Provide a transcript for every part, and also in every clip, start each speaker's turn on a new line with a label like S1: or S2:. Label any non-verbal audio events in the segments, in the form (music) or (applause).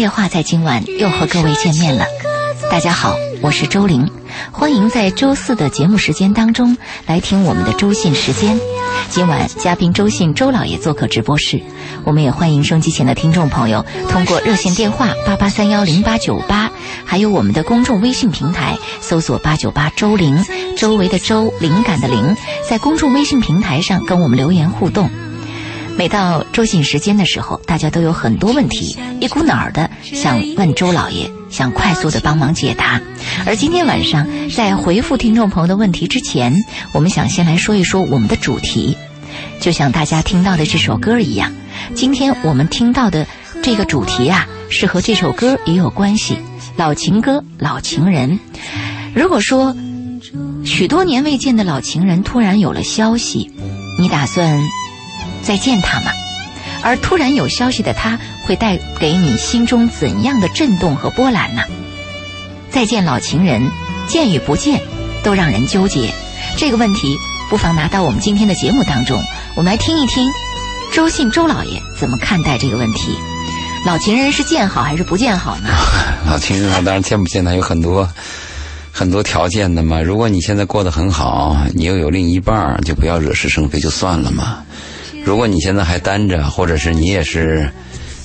S1: 夜话在今晚又和各位见面了。大家好，我是周玲，欢迎在周四的节目时间当中来听我们的周信时间。今晚嘉宾周信周老爷做客直播室，我们也欢迎收机前的听众朋友通过热线电话八八三幺零八九八，还有我们的公众微信平台搜索八九八周玲，周围的周，灵感的灵，在公众微信平台上跟我们留言互动。每到周信时间的时候，大家都有很多问题，一股脑儿的想问周老爷，想快速的帮忙解答。而今天晚上，在回复听众朋友的问题之前，我们想先来说一说我们的主题，就像大家听到的这首歌一样。今天我们听到的这个主题啊，是和这首歌也有关系。老情歌，老情人。如果说许多年未见的老情人突然有了消息，你打算？再见他吗？而突然有消息的他，会带给你心中怎样的震动和波澜呢？再见老情人，见与不见，都让人纠结。这个问题，不妨拿到我们今天的节目当中，我们来听一听周信周老爷怎么看待这个问题。老情人是见好还是不见好呢？(laughs)
S2: 老情人，当然见不见他有很多很多条件的嘛。如果你现在过得很好，你又有另一半，就不要惹是生非，就算了嘛。如果你现在还单着，或者是你也是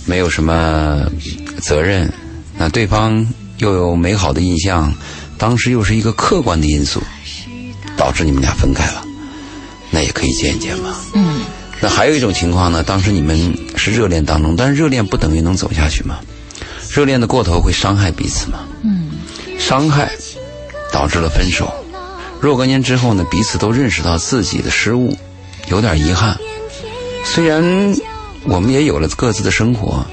S2: 没有什么责任，那对方又有美好的印象，当时又是一个客观的因素，导致你们俩分开了，那也可以见一见嘛。
S1: 嗯。
S2: 那还有一种情况呢，当时你们是热恋当中，但是热恋不等于能走下去嘛？热恋的过头会伤害彼此嘛？
S1: 嗯。
S2: 伤害导致了分手。若干年之后呢，彼此都认识到自己的失误，有点遗憾。虽然我们也有了各自的生活，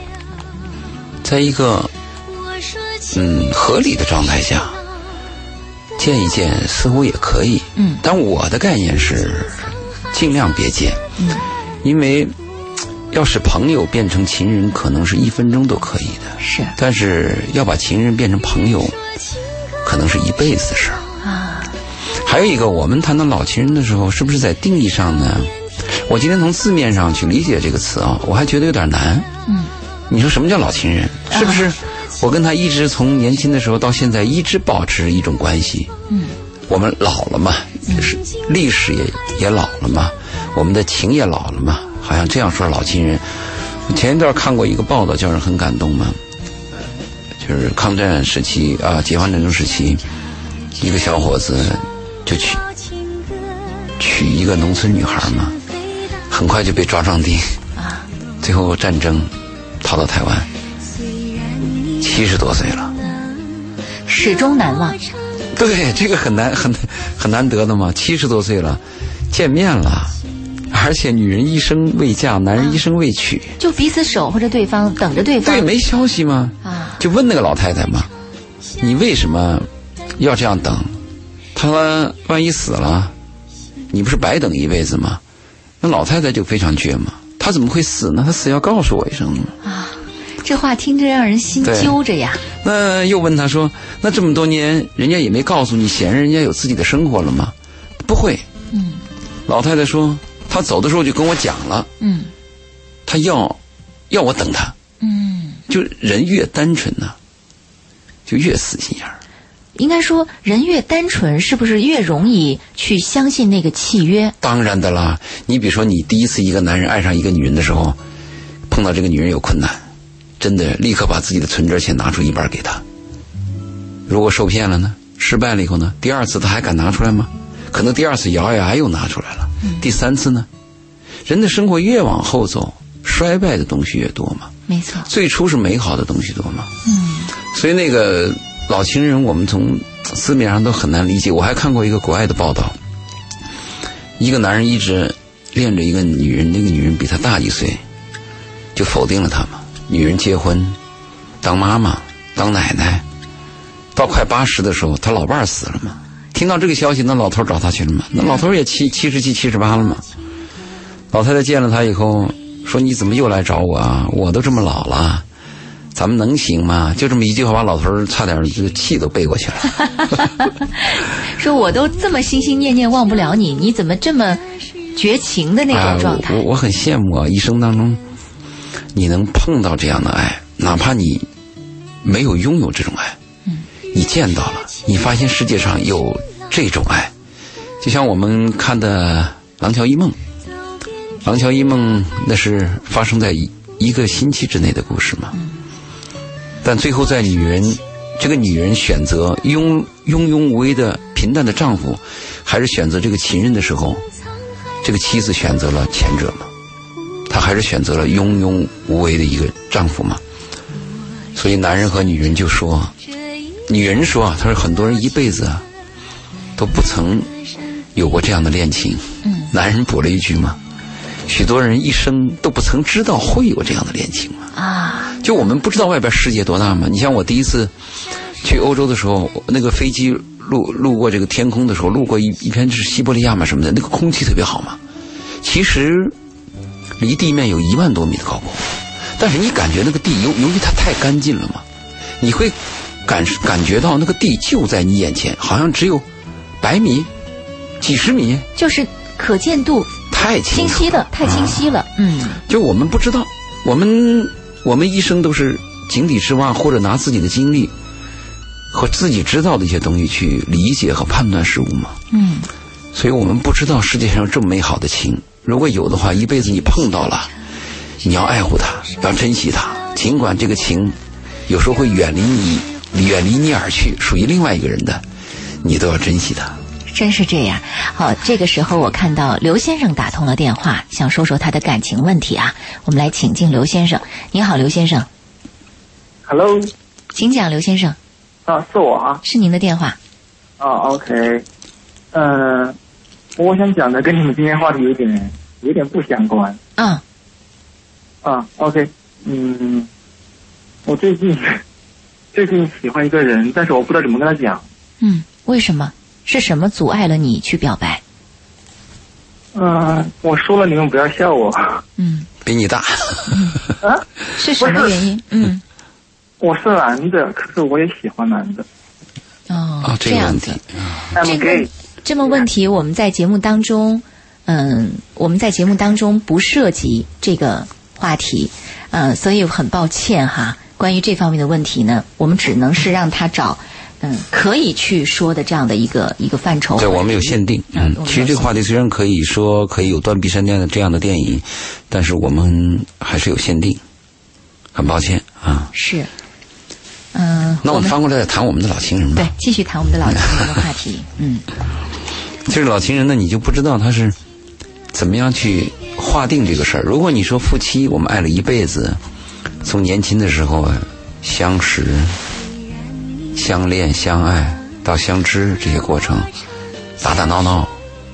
S2: 在一个嗯合理的状态下见一见，似乎也可以。
S1: 嗯，
S2: 但我的概念是尽量别见。
S1: 嗯，
S2: 因为要使朋友变成情人，可能是一分钟都可以的。
S1: 是，
S2: 但是要把情人变成朋友，可能是一辈子的事儿。
S1: 啊，
S2: 还有一个，我们谈到老情人的时候，是不是在定义上呢？我今天从字面上去理解这个词啊，我还觉得有点难。
S1: 嗯，
S2: 你说什么叫老情人？是不是我跟他一直从年轻的时候到现在一直保持一种关系？
S1: 嗯，
S2: 我们老了嘛，就是历史也也老了嘛，我们的情也老了嘛，好像这样说老情人。前一段看过一个报道，叫人很感动嘛，就是抗战时期啊，解放战争时期，一个小伙子就娶娶一个农村女孩嘛。很快就被抓壮丁，
S1: 啊，
S2: 最后战争逃到台湾，七十多岁了，
S1: 始终难忘。
S2: 对，这个很难很很难得的嘛，七十多岁了，见面了，而且女人一生未嫁，男人一生未娶，
S1: 就彼此守候着对方，等着对方。
S2: 对，没消息吗？
S1: 啊，
S2: 就问那个老太太嘛，你为什么要这样等？她说万一死了，你不是白等一辈子吗？那老太太就非常倔嘛，她怎么会死呢？她死要告诉我一声呢。
S1: 啊，这话听着让人心揪着呀。
S2: 那又问他说：“那这么多年，人家也没告诉你，显然人家有自己的生活了吗？”不会。
S1: 嗯。
S2: 老太太说：“她走的时候就跟我讲了。”
S1: 嗯。
S2: 她要，要我等她。
S1: 嗯。
S2: 就人越单纯呢，就越死心眼儿。
S1: 应该说，人越单纯，是不是越容易去相信那个契约？
S2: 当然的啦。你比如说，你第一次一个男人爱上一个女人的时候，碰到这个女人有困难，真的立刻把自己的存折钱拿出一半给她。如果受骗了呢？失败了以后呢？第二次他还敢拿出来吗？可能第二次咬咬牙又拿出来了。第三次呢？人的生活越往后走，衰败的东西越多嘛。
S1: 没错。
S2: 最初是美好的东西多嘛。
S1: 嗯。
S2: 所以那个。老情人，我们从字面上都很难理解。我还看过一个国外的报道，一个男人一直恋着一个女人，那个女人比他大一岁，就否定了他嘛。女人结婚，当妈妈，当奶奶，到快八十的时候，他老伴儿死了嘛。听到这个消息，那老头儿找他去了嘛。那老头儿也七七十七、七十八了嘛。老太太见了他以后说：“你怎么又来找我啊？我都这么老了，咱们能行吗？”就这么一句话，把老头儿差点这个气都背过去了。(laughs)
S1: 说我都这么心心念念忘不了你，你怎么这么绝情的那
S2: 啊
S1: 种状态？
S2: 我我我很羡慕啊，一生当中你能碰到这样的爱，哪怕你没有拥有这种爱，
S1: 嗯
S2: 你见到了，你发现世界上有这种爱，就像我们看的《廊桥遗梦》，《廊桥遗梦》那是发生在一一个星期之内的故事嘛，但最后在女人这个女人选择庸庸庸无为的平淡的丈夫，还是选择这个情人的时候，这个妻子选择了前者嘛，她还是选择了庸庸无为的一个丈夫嘛。所以男人和女人就说，女人说啊，她说很多人一辈子啊都不曾有过这样的恋情。
S1: 嗯，
S2: 男人补了一句嘛，许多人一生都不曾知道会有这样的恋情嘛。
S1: 啊，
S2: 就我们不知道外边世界多大嘛。你像我第一次去欧洲的时候，那个飞机路路过这个天空的时候，路过一一片是西伯利亚嘛什么的，那个空气特别好嘛。其实离地面有一万多米的高空，但是你感觉那个地由由于它太干净了嘛，你会感感觉到那个地就在你眼前，好像只有百米、几十米，
S1: 就是可见度
S2: 太清
S1: 晰的，太清晰了。嗯
S2: 就我们不知道，我们我们一生都是井底之蛙，或者拿自己的经历和自己知道的一些东西去理解和判断事物嘛。
S1: 嗯，
S2: 所以我们不知道世界上有这么美好的情，如果有的话，一辈子你碰到了，你要爱护它，要珍惜它，尽管这个情有时候会远离你，远离你而去，属于另外一个人的，你都要珍惜它。
S1: 真是这样。好，这个时候我看到刘先生打通了电话，想说说他的感情问题啊。我们来请进刘先生。你好，刘先生
S3: ，Hello，
S1: 请讲，刘先生，
S3: 啊，是我啊，
S1: 是您的电话。
S3: 啊，OK，嗯、我想讲的跟你们今天话题有点有点不相关
S1: 啊，
S3: 啊，OK，嗯，我最近 (laughs) 最近喜欢一个人，但是我不知道怎么跟他讲，
S1: 嗯，为什么？是什么阻碍了你去表白？
S3: 嗯、我说了你们不要笑我，
S1: 嗯，
S2: 比你大，
S3: 啊，(laughs)
S1: 是什么原因？嗯，
S3: 我是男的，可是我也喜欢男的
S1: 哦
S2: 啊，，这
S1: 样子。这个这么问题，我们在节目当中，嗯，我们在节目当中不涉及这个话题，嗯，所以很抱歉哈。关于这方面的问题呢，我们只能是让他找，嗯，可以去说的这样的一个一个范畴。
S2: 对，我们有限定。嗯其实这个话题虽然可以说可以有断臂山这样的这样的电影，但是我们还是有限定，很抱歉啊。
S1: 是，嗯，
S2: 那我们翻过来再谈我们的老情人吧
S1: 对。继续谈我们的老情人的话题。(laughs) 嗯
S2: 就是老情人呢，你就不知道他是怎么样去划定这个事儿。如果你说夫妻，我们爱了一辈子，从年轻的时候啊相识、相恋、相爱到相知这些过程，打打闹闹，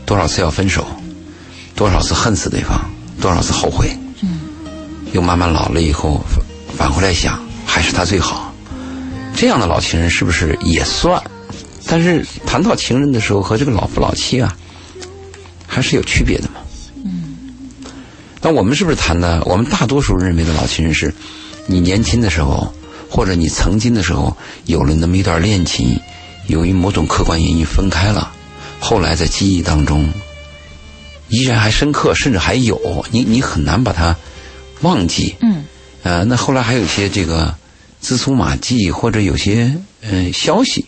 S2: 多少次要分手，多少次恨死对方，多少次后悔，
S1: 嗯，
S2: 又慢慢老了以后返返回来想，还是他最好。这样的老情人是不是也算？但是谈到情人的时候，和这个老夫老妻啊，还是有区别的嘛。嗯。那我们是不是谈的？我们大多数人认为的老情人是，你年轻的时候，或者你曾经的时候有了那么一段恋情，由于某种客观原因分开了，后来在记忆当中依然还深刻，甚至还有你，你很难把它忘记。
S1: 嗯
S2: 呃，那后来还有一些这个蛛丝马迹，或者有些呃消息，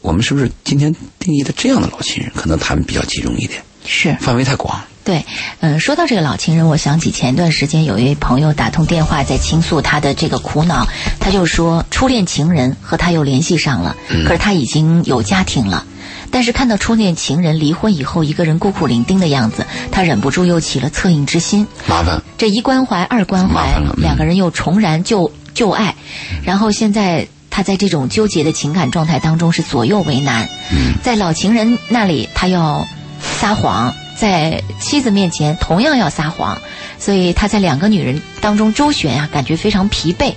S2: 我们是不是今天定义的这样的老情人，可能他们比较集中一点，
S1: 是。
S2: 范围太广。
S1: 对，嗯，说到这个老情人，我想起前段时间有一位朋友打通电话在倾诉他的这个苦恼，他就说初恋情人和他又联系上了，可是他已经有家庭了。但是看到初恋情人离婚以后一个人孤苦伶仃的样子，他忍不住又起了恻隐之心。
S2: 麻烦，
S1: 这一关怀二关怀两个人又重燃旧旧爱，然后现在他在这种纠结的情感状态当中是左右为难。
S2: 嗯
S1: 在老情人那里，他要撒谎；在妻子面前，同样要撒谎，所以他在两个女人当中周旋啊、感觉非常疲惫。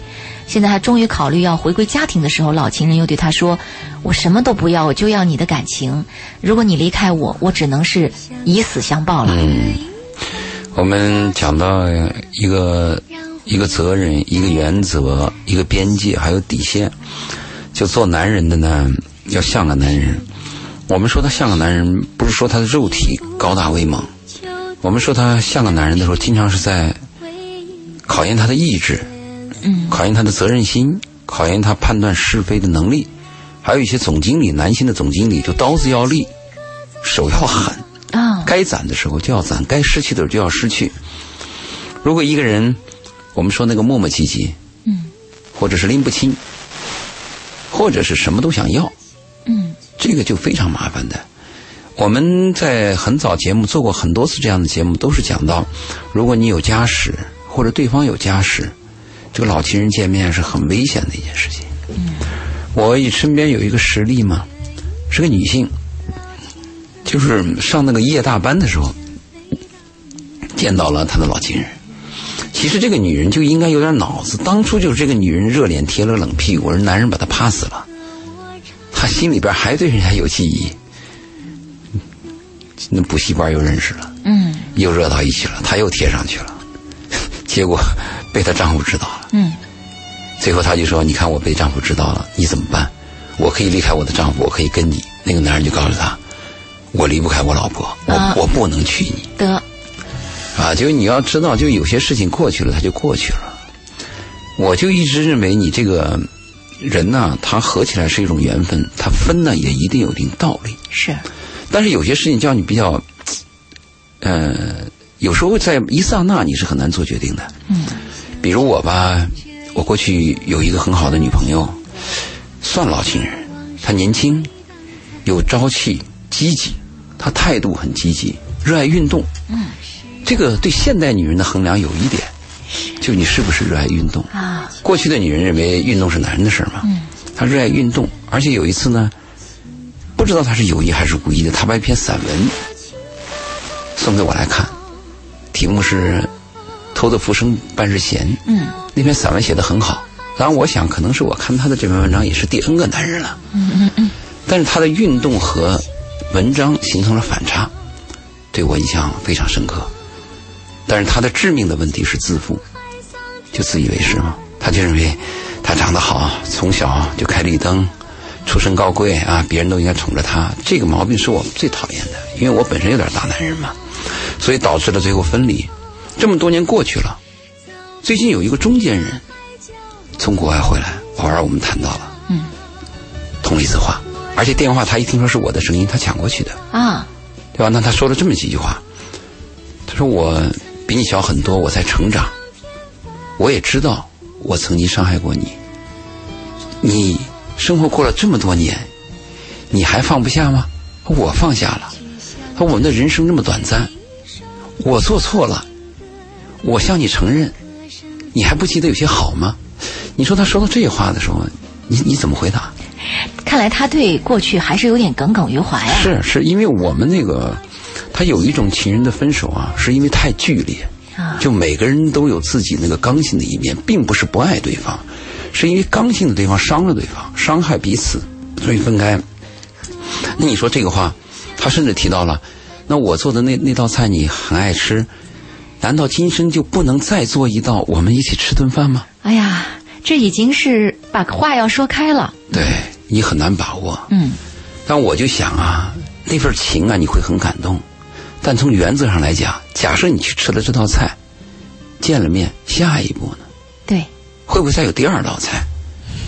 S1: 现在他终于考虑要回归家庭的时候，老情人又对他说：“我什么都不要，我就要你的感情。如果你离开我，我只能是以死相报了。”
S2: 嗯，我们讲到一个一个责任、一个原则、一个边界，还有底线。就做男人的呢，要像个男人。我们说他像个男人，不是说他的肉体高大威猛。我们说他像个男人的时候，经常是在考验他的意志，
S1: 嗯，
S2: 考验他的责任心，考验他判断是非的能力。还有一些总经理，男性的总经理就刀子要利，手要狠，
S1: 啊，
S2: 该攒的时候就要攒，该失去的时候就要失去。如果一个人，我们说那个磨磨唧唧，
S1: 嗯，
S2: 或者是拎不清，或者是什么都想要，
S1: 嗯，
S2: 这个就非常麻烦的。我们在很早节目做过很多次这样的节目，都是讲到，如果你有家室或者对方有家室，这个老情人见面是很危险的一件事情。
S1: 嗯，
S2: 我身边有一个实例嘛，是个女性，就是上那个夜大班的时候，见到了她的老情人。其实这个女人就应该有点脑子，当初就是这个女人热脸贴了冷屁股，而男人把她趴死了，她心里边还对人家有记忆。那补习班又认识了，
S1: 嗯
S2: 又热到一起了，她又贴上去了，(laughs) 结果被她丈夫知道了。
S1: 嗯
S2: 最后她就说：“你看我被丈夫知道了，你怎么办？我可以离开我的丈夫，我可以跟你。”那个男人就告诉她：“我离不开我老婆，我、
S1: 啊
S2: 我不能娶你。”
S1: 得，
S2: 啊，就你要知道，就有些事情过去了，它就过去了。我就一直认为你这个人呐、他合起来是一种缘分，他分呢也一定有一定道理。
S1: 是，
S2: 但是有些事情叫你比较，呃，有时候在一刹那你是很难做决定的。
S1: 嗯
S2: 比如我吧，我过去有一个很好的女朋友，算老情人，她年轻，有朝气，积极，她态度很积极，热爱运动。
S1: 嗯
S2: 这个对现代女人的衡量有一点，就你是不是热爱运动。
S1: 啊，
S2: 过去的女人认为运动是男人的事儿嘛，
S1: 嗯
S2: 她热爱运动，而且有一次呢，不知道她是有意还是无意的，她把一篇散文送给我来看，题目是《偷得浮生半日闲》。
S1: 嗯
S2: 那篇散文写得很好，当然我想可能是我看她的这篇文章也是第 N 个男人了，
S1: 嗯嗯嗯，
S2: 但是她的运动和文章形成了反差，对我印象非常深刻。但是他的致命的问题是自负，就自以为是嘛，他就认为他长得好，从小就开绿灯，出身高贵啊，别人都应该宠着他。这个毛病是我最讨厌的，因为我本身有点大男人嘛，所以导致了最后分离。这么多年过去了，最近有一个中间人从国外回来，偶尔我们谈到了，
S1: 嗯，
S2: 通了一次话，而且电话他一听说是我的声音，他抢过去的，
S1: 啊，
S2: 对吧？那他说了这么几句话，他说我比你小很多，我在成长，我也知道我曾经伤害过你，你生活过了这么多年，你还放不下吗？我放下了。他说我们的人生这么短暂，我做错了，我向你承认，你还不记得有些好吗？你说他说到这话的时候，你你怎么回答？
S1: 看来他对过去还是有点耿耿于怀啊。
S2: 是是因为我们那个，他有一种情人的分手啊，是因为太剧烈，
S1: 啊，
S2: 就每个人都有自己那个刚性的一面，并不是不爱对方，是因为刚性的对方伤了对方，伤害彼此，所以分开。那你说这个话，他甚至提到了，那我做的那那道菜你很爱吃，难道今生就不能再做一道，我们一起吃顿饭吗？
S1: 哎呀，这已经是把话要说开了。
S2: 对你很难把握。
S1: 嗯
S2: 但我就想啊，那份情啊，你会很感动。但从原则上来讲，假设你去吃了这道菜，见了面，下一步呢，
S1: 对。
S2: 会不会再有第二道菜？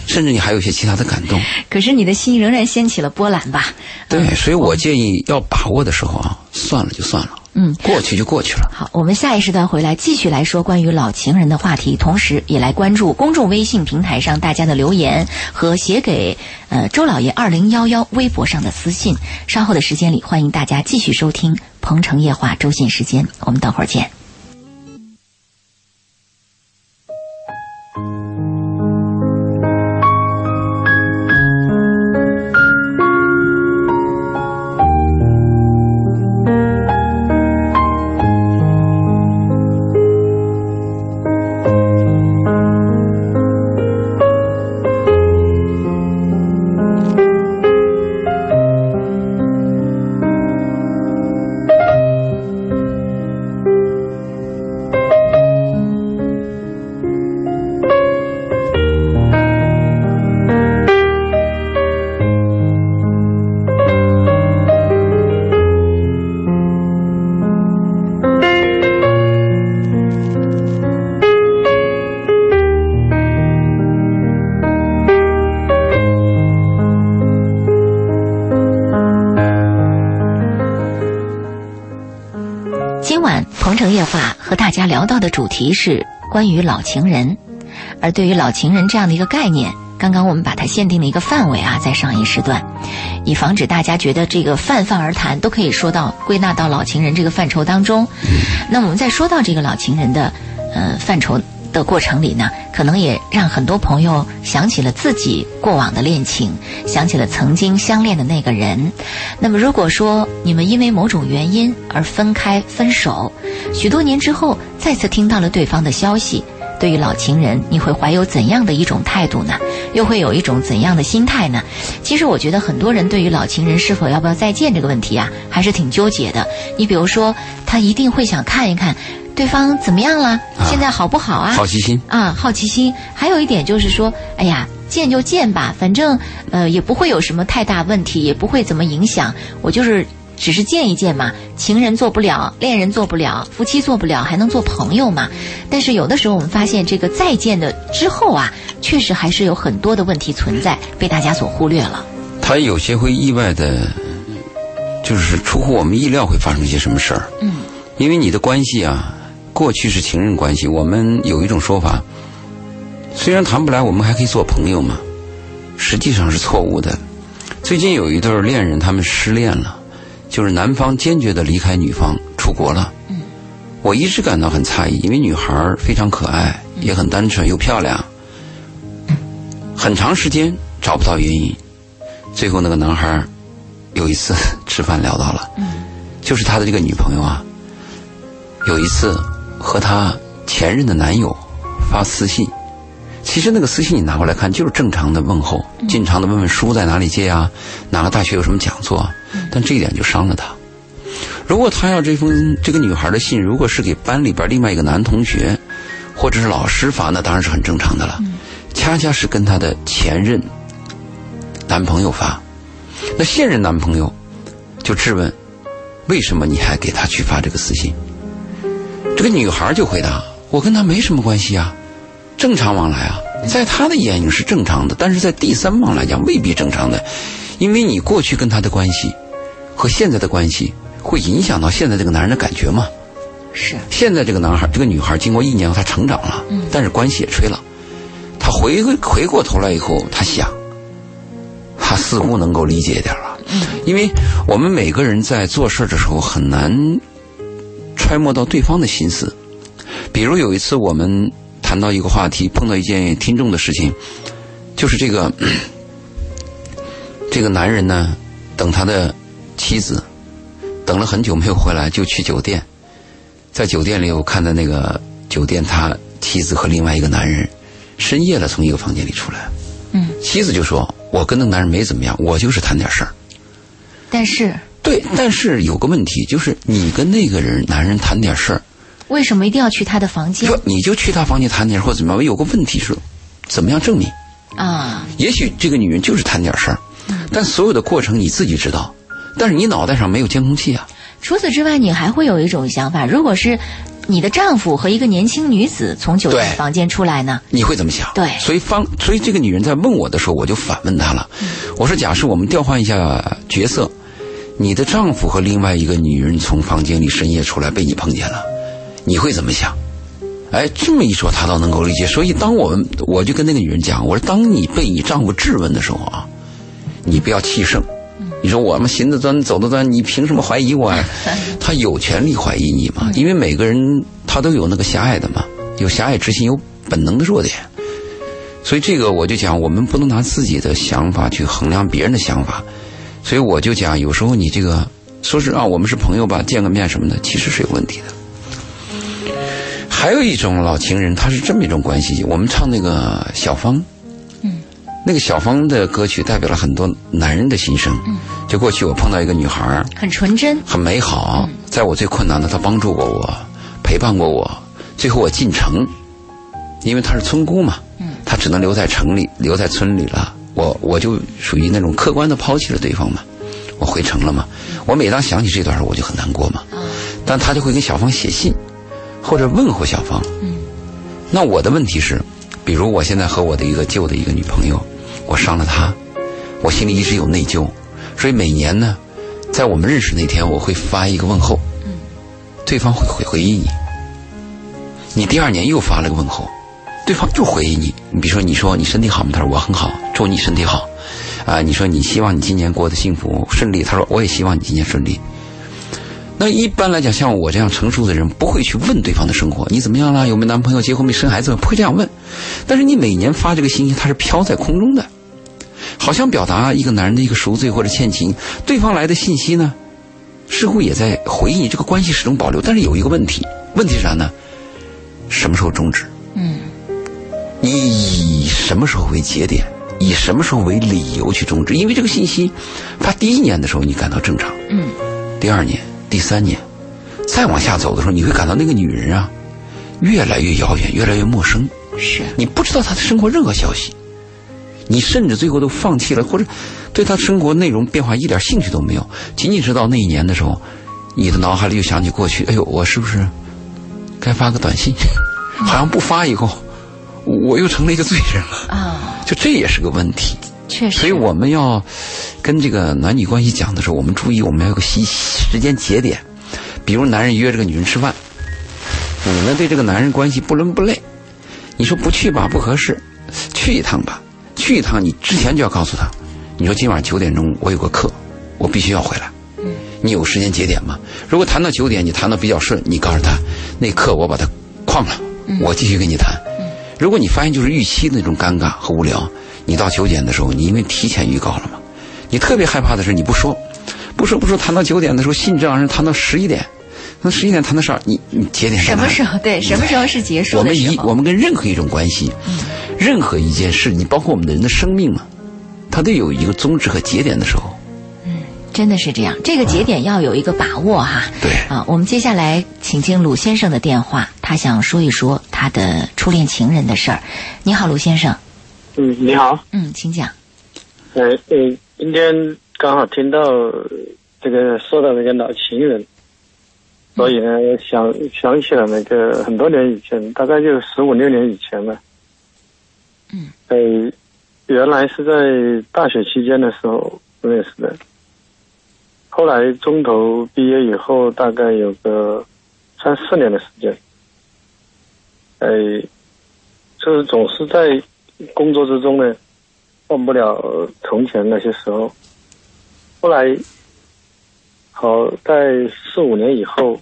S2: 甚至你还有一些其他的感动。
S1: 可是你的心仍然掀起了波澜吧？
S2: 对，所以我建议要把握的时候啊，算了就算了，
S1: 嗯。
S2: 过去就过去了。
S1: 好，我们下一时段回来继续来说关于老情人的话题，同时也来关注公众微信平台上大家的留言和写给呃周老爷二零幺幺微博上的私信。稍后的时间里，欢迎大家继续收听《鹏城夜话》周信时间，我们等会儿见。聊到的主题是关于老情人，而对于老情人这样的一个概念，刚刚我们把它限定了一个范围啊，在上一时段，以防止大家觉得这个泛泛而谈都可以说到归纳到老情人这个范畴当中。那我们在说到这个老情人的呃范畴的过程里呢，可能也让很多朋友想起了自己过往的恋情，想起了曾经相恋的那个人。那么如果说你们因为某种原因而分开分手，许多年之后再次听到了对方的消息。对于老情人，你会怀有怎样的一种态度呢？又会有一种怎样的心态呢？其实我觉得很多人对于老情人是否要不要再见这个问题啊，还是挺纠结的。你比如说，他一定会想看一看对方怎么样了，现在好不好啊？
S2: 好奇心
S1: 啊，好奇心。还有一点就是说，哎呀，见就见吧，反正呃也不会有什么太大问题，也不会怎么影响。我就是只是见一见嘛，情人做不了，恋人做不了，夫妻做不了，还能做朋友嘛？但是有的时候我们发现，这个再见的之后啊，确实还是有很多的问题存在，被大家所忽略了。
S2: 他有些会意外的，就是出乎我们意料会发生一些什么事儿。
S1: 嗯，
S2: 因为你的关系啊，过去是情人关系，我们有一种说法，虽然谈不来，我们还可以做朋友嘛，实际上是错误的。最近有一对恋人，他们失恋了，就是男方坚决的离开女方出国了。
S1: 嗯，
S2: 我一直感到很诧异，因为女孩非常可爱，也很单纯又漂亮，很长时间找不到原因，最后那个男孩有一次 (laughs) 吃饭聊到了，就是他的这个女朋友啊，有一次和她前任的男友发私信，其实那个私信你拿过来看就是正常的问候，经常的问问书在哪里借啊，哪个大学有什么讲座啊，但这一点就伤了她。如果她要这封这个女孩的信，如果是给班里边另外一个男同学，或者是老师发，那当然是很正常的了。恰恰是跟她的前任男朋友发，那现任男朋友就质问：为什么你还给他去发这个私信？这个女孩就回答：我跟他没什么关系啊，正常往来啊，在他的眼里是正常的，但是在第三方来讲未必正常的，因为你过去跟他的关系和现在的关系会影响到现在这个男人的感觉嘛？
S1: 是，
S2: 现在这个男孩，这个女孩经过一年后，她成长了，但是关系也吹了。她回回过头来以后，她想，她似乎能够理解一点了。因为我们每个人在做事的时候很难揣摩到对方的心思。比如有一次我们谈到一个话题，碰到一件听众的事情，就是这个这个男人呢，等他的妻子等了很久没有回来，就去酒店。在酒店里，我看到那个酒店，他妻子和另外一个男人深夜了从一个房间里出来。
S1: 嗯，
S2: 妻子就说：“我跟那个男人没怎么样，我就是谈点事儿。
S1: 但是”
S2: 对，但是有个问题，就是你跟那个人男人谈点事儿，
S1: 为什么一定要去他的房间
S2: 不你就去他房间谈点事或者怎么样？有个问题是，怎么样证明？
S1: 啊？
S2: 也许这个女人就是谈点事儿，但所有的过程你自己知道，但是你脑袋上没有监控器啊。
S1: 除此之外，你还会有一种想法：如果是你的丈夫和一个年轻女子从酒店房间出来呢？
S2: 你会怎么想？
S1: 对
S2: 所以方，所以这个女人在问我的时候，我就反问她了。我说：假设我们调换一下角色，你的丈夫和另外一个女人从房间里深夜出来被你碰见了，你会怎么想？哎，这么一说，他倒能够理解。所以，当我们我就跟那个女人讲，我说：当你被你丈夫质问的时候啊，你不要气盛。你说我们行得端走得端，你凭什么怀疑我呀？(laughs) 他有权利怀疑你嘛？因为每个人他都有那个狭隘的嘛，有狭隘之心，有本能的弱点。所以这个我就讲，我们不能拿自己的想法去衡量别人的想法。所以我就讲，有时候你这个说是啊，我们是朋友吧，见个面什么的，其实是有问题的。还有一种老情人，他是这么一种关系。我们唱那个小芳，
S1: 嗯，
S2: 那个小芳的歌曲代表了很多男人的心声。嗯，就过去我碰到一个女孩儿，
S1: 很纯真。
S2: 很美好，在我最困难的，她帮助过我，陪伴过我。最后我进城，因为她是村姑嘛，
S1: 嗯，
S2: 她只能留在城里，留在村里了。我我就属于那种客观的抛弃了对方嘛，我回城了嘛。我每当想起这段时候，我就很难过嘛。但他就会给小芳写信，或者问候小芳。
S1: 嗯，
S2: 那我的问题是，比如我现在和我的一个旧的一个女朋友，我伤了她，我心里一直有内疚，所以每年呢，在我们认识那天，我会发一个问候。对方会回回忆你。你第二年又发了个问候，对方就回应你。你比如说，你说你身体好吗？他说我很好，祝你身体好。啊，你说你希望你今年过得幸福顺利，他说我也希望你今年顺利。那一般来讲，像我这样成熟的人，不会去问对方的生活，你怎么样了？有没有男朋友？结婚没？生孩子？不会这样问。但是你每年发这个信息，它是飘在空中的，好像表达一个男人的一个赎罪或者欠情。对方来的信息呢，似乎也在回忆你这个关系始终保留。但是有一个问题，问题是啥呢？什么时候终止？
S1: 嗯，
S2: 以什么时候为节点？以什么时候为理由去终止？因为这个信息发第一年的时候，你感到正常。
S1: 嗯，
S2: 第二年、第三年，再往下走的时候，你会感到那个女人啊，越来越遥远，越来越陌生。
S1: 是
S2: 你不知道她的生活任何消息，你甚至最后都放弃了，或者对她生活内容变化一点兴趣都没有。仅仅是到那一年的时候，你的脑海里又想起过去，哎呦，我是不是该发个短信？(laughs) 好像不发以后，我又成了一个罪人了。
S1: 啊，
S2: 就这也是个问题。
S1: 确实。
S2: 所以我们要跟这个男女关系讲的时候，我们注意我们要有个时时间节点，比如男人约这个女人吃饭，你呢对这个男人关系不伦不类，你说不去吧不合适，去一趟吧，去一趟你之前就要告诉他，你说今晚九点钟我有个课，我必须要回来。你有时间节点吗？如果谈到九点，你谈的比较顺，你告诉他那课我把它旷了，我继续跟你谈。如果你发现就是预期那种尴尬和无聊，你到九点的时候，你因为提前预告了嘛，你特别害怕的是你不说，不说不说，谈到九点的时候，兴致盎然谈到十一点，那十一点谈到十二，你你节点
S1: 什么时候？对，什么时候是结束
S2: 我们？一我们跟任何一种关系，任何一件事，你包括我们的人的生命嘛，它都有一个宗旨和节点的时候。
S1: 真的是这样，这个节点要有一个把握哈。
S2: 对
S1: 啊，我们接下来请进鲁先生的电话，他想说一说他的初恋情人的事儿。你好，鲁先生。
S4: 嗯，你好，
S1: 嗯，请讲。
S4: 呃呃，今天刚好听到这个说到那个老情人，所以呢想想起了那个很多年以前，大概就十五六年以前了。
S1: 嗯。
S4: 呃，原来是在大学期间的时候认识的，后来中途毕业以后，大概有个三四年的时间。呃，就是总是在工作之中呢，忘不了从前那些时候。后来，好在四五年以后，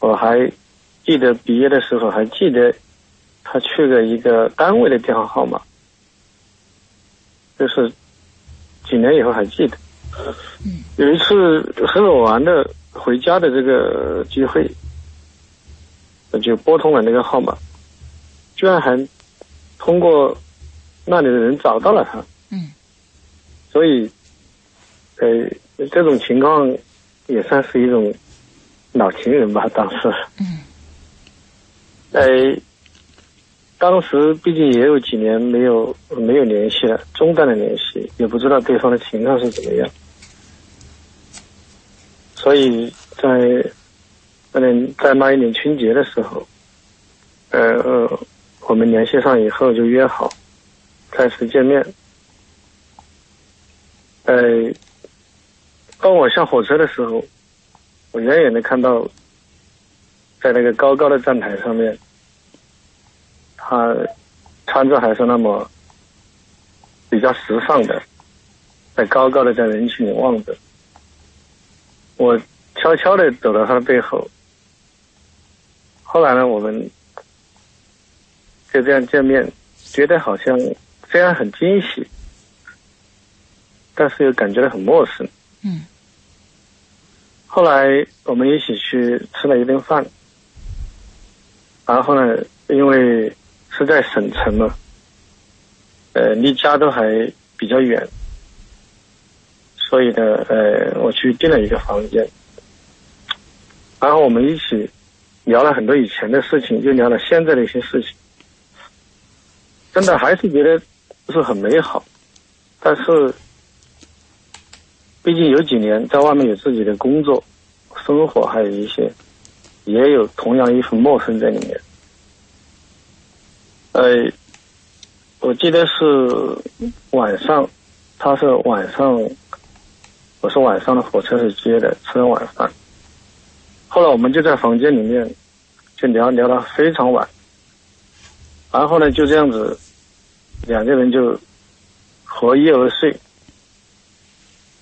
S4: 我还记得毕业的时候，还记得他去了一个单位的电话号码，就是几年以后还记得。有一次很偶然的回家的这个机会，我就拨通了那个号码，居然还通过那里的人找到了他。
S1: 嗯。
S4: 所以，呃，这种情况也算是一种老情人吧，当时。
S1: 嗯。
S4: 呃，当时毕竟也有几年没有没有联系了，中断了联系，也不知道对方的情况是怎么样。所以在那年在那一年春节的时候，呃，我们联系上以后就约好再次见面。呃，当我下火车的时候，我远远的看到，在那个高高的站台上面，他穿着还是那么比较时尚的，在高高的在人群里望着。我悄悄的走到他的背后，后来呢，我们就这样见面，觉得好像虽然很惊喜，但是又感觉到很陌生。
S1: 嗯。
S4: 后来我们一起去吃了一顿饭，然后呢，因为是在省城嘛，呃，离家都还比较远。所以呢，呃，我去订了一个房间，然后我们一起聊了很多以前的事情，又聊了现在的一些事情，真的还是觉得不是很美好。但是，毕竟有几年在外面有自己的工作、生活，还有一些，也有同样一份陌生在里面。呃，我记得是晚上，他是晚上。我是晚上的火车是接的，吃了晚饭。后来我们就在房间里面就聊聊到非常晚，然后呢就这样子，两个人就合衣而睡，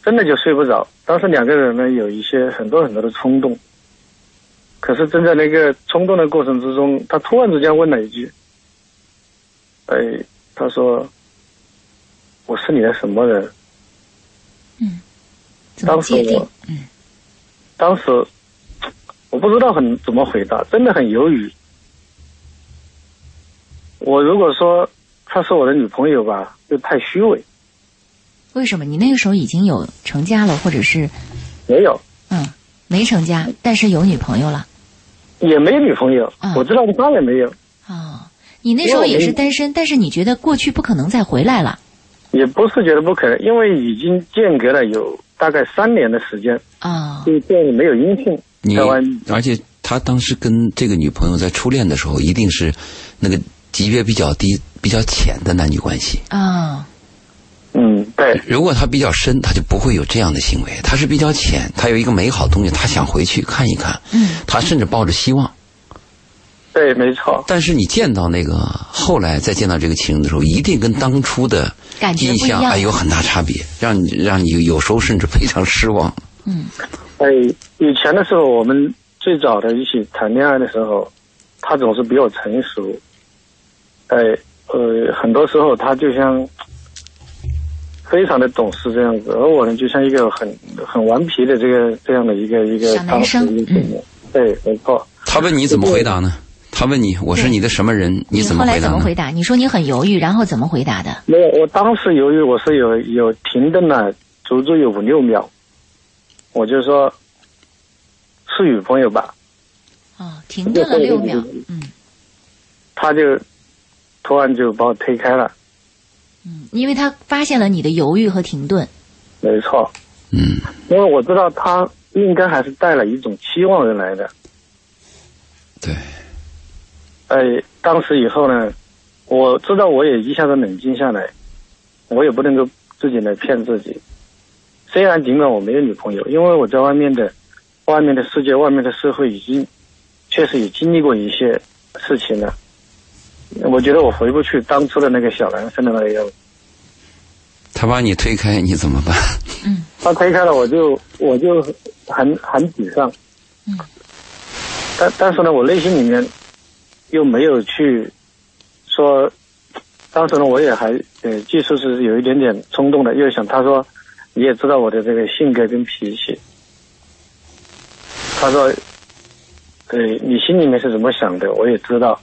S4: 真的就睡不着。当时两个人呢有一些很多很多的冲动，可是正在那个冲动的过程之中，他突然之间问了一句：“哎，他说我是你的什么人？”
S1: 嗯怎么
S4: 当时
S1: 界定
S4: 我？当时我不知道很怎么回答，真的很犹豫。我如果说她是我的女朋友吧，就太虚伪。
S1: 为什么？你那个时候已经有成家了，或者是
S4: 没有，
S1: 嗯没成家，但是有女朋友了？
S4: 也没女朋友，
S1: 啊
S4: 我知道她也没有，
S1: 哦，你那时候也是单身，但是你觉得过去不可能再回来了
S4: 也不是觉得不可能，因为已经间隔了有大概三年的时间，
S1: 啊、
S4: 对这里没有音信
S2: 你。而且他当时跟这个女朋友在初恋的时候，一定是那个级别比较低、比较浅的男女关系。
S1: 啊、
S4: 嗯，对，
S2: 如果他比较深，他就不会有这样的行为。他是比较浅，他有一个美好的东西，他想回去看一看，
S1: 嗯，
S2: 他甚至抱着希望。
S4: 对，没错，
S2: 但是你见到那个后来再见到这个情人的时候，一定跟当初的
S1: 感觉
S2: 印象哎有很大差别，让你让你有时候甚至非常失望。
S4: 嗯哎，以前的时候，我们最早的一起谈恋爱的时候，他总是比我成熟。哎，呃，很多时候他就像非常的懂事这样子，而我呢，就像一个很很顽皮的这个这样的一个一个
S1: 小男生
S4: 当时一个对，没错。
S2: 他问你怎么回答呢？他问你我是你的什么人？你怎么
S1: 后来
S2: 回答呢？
S1: 怎么回答？你说你很犹豫，然后怎么回答的？
S4: 没有，我当时犹豫我是有有停顿了，足足有五六秒，我就说是女朋友吧，
S1: 哦，停顿了六秒，嗯
S4: 他就突然就把我推开了。
S1: 嗯，因为他发现了你的犹豫和停顿，
S4: 没错，
S2: 嗯，
S4: 因为我知道他应该还是带了一种期望而来的。
S2: 对，
S4: 哎，当时以后呢，我知道我也一下子冷静下来，我也不能够自己来骗自己。虽然尽管我没有女朋友，因为我在外面的外面的世界、外面的社会已经确实也经历过一些事情了。我觉得我回不去当初的那个小男生的那个样子。
S2: 他把你推开，你怎么办？
S4: 嗯他推开了，我就我就很很沮丧。
S1: 嗯。
S4: 但但是呢，我内心里面又没有去说，当时呢，我也还呃，技术是有一点点冲动的，又想他说你也知道我的这个性格跟脾气。他说，呃，你心里面是怎么想的，我也知道。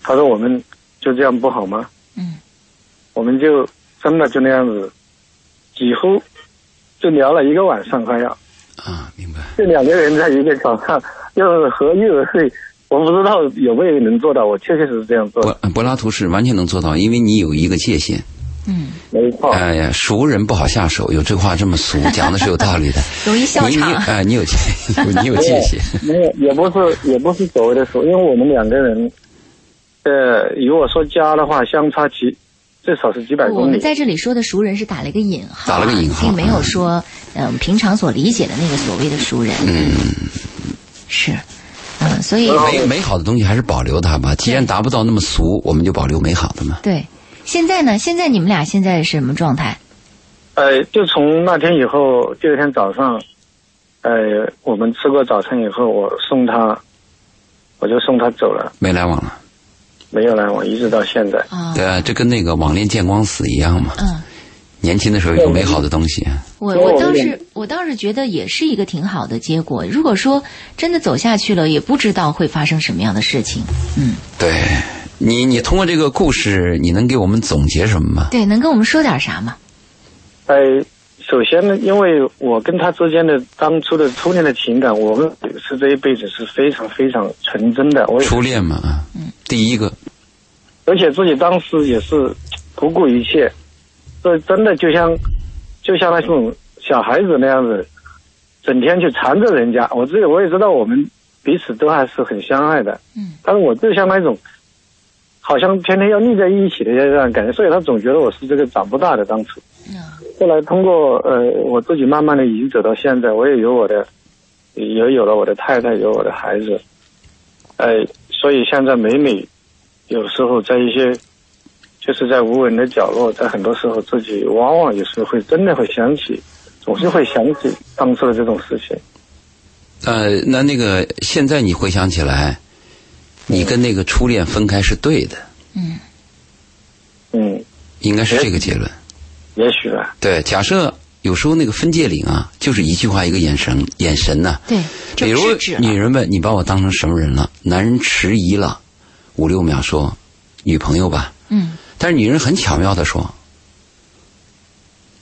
S4: 他说我们就这样不好吗？
S1: 嗯。
S4: 我们就真的就那样子，几乎就聊了一个晚上，快要
S2: 啊，明白。
S4: 就两个人在一个床上，又合衣而睡。我不知道有没有能做到，我确确实实这样做，
S2: 柏柏拉图是完全能做到，因为你有一个界限。
S1: 嗯，
S4: 没错。
S2: 哎呀，熟人不好下手，有这话这么俗，(laughs) 讲的是有道理的。
S1: 容易笑
S2: 你你
S1: 场。
S2: 哎，你有界，(laughs) 你有界限。
S4: 没有，也不是，也不是所谓的熟，因为我们两个人，呃，如果说家的话，相差几最少是几百
S1: 我
S4: 公里。
S1: 我们在这里说的熟人是打了一个引号啊，
S2: 打了个引号
S1: 并没有说嗯、平常所理解的那个所谓的熟人。
S2: 嗯，
S1: 是，嗯，所以
S2: 美美好的东西还是保留它吧。既然达不到那么俗，我们就保留美好的嘛。
S1: 对，现在呢？现在你们俩现在是什么状态？
S4: 呃，就从那天以后，第二天早上，呃，我们吃过早餐以后，我送他，我就送他走了，
S2: 没来往了。
S4: 没有来往，一直到现在。
S1: 啊、
S2: 对啊，这跟那个网恋见光死一样嘛。
S1: 嗯，
S2: 年轻的时候有美好的东西，
S1: 我
S4: 我
S1: 倒是我倒是觉得也是一个挺好的结果。如果说真的走下去了，也不知道会发生什么样的事情。嗯，
S2: 对你，你通过这个故事，你能给我们总结什么吗？
S1: 对，能跟我们说点啥吗？
S4: 呃，首先呢，因为我跟他之间的当初的初恋的情感，我们是这一辈子是非常非常纯真的。我也
S2: 初恋嘛，嗯，第一个，
S4: 而且自己当时也是不顾一切，这真的就像就像那种小孩子那样子，整天去缠着人家。我自己我也知道我们彼此都还是很相爱的，
S1: 嗯，
S4: 但是我就像那种好像天天要腻在一起的这样感觉，所以他总觉得我是这个长不大的当初。
S1: 嗯
S4: 后来通过呃我自己慢慢的已经走到现在，我也有我的也有了我的太太，有我的孩子，呃，所以现在每每有时候在一些就是在无人的角落，在很多时候自己往往有时候会真的会想起，总是会想起当初的这种事情。
S2: 呃，那那个现在你回想起来，你跟那个初恋分开是对的，
S1: 嗯
S4: 嗯，
S2: 应该是这个结论。
S4: 也许吧。
S2: 对，假设有时候那个分界岭啊，就是一句话一个眼神，眼神呐、
S1: 对，
S2: 比如女人问你把我当成什么人了，男人迟疑了五六秒说女朋友吧，
S1: 嗯
S2: 但是女人很巧妙的说，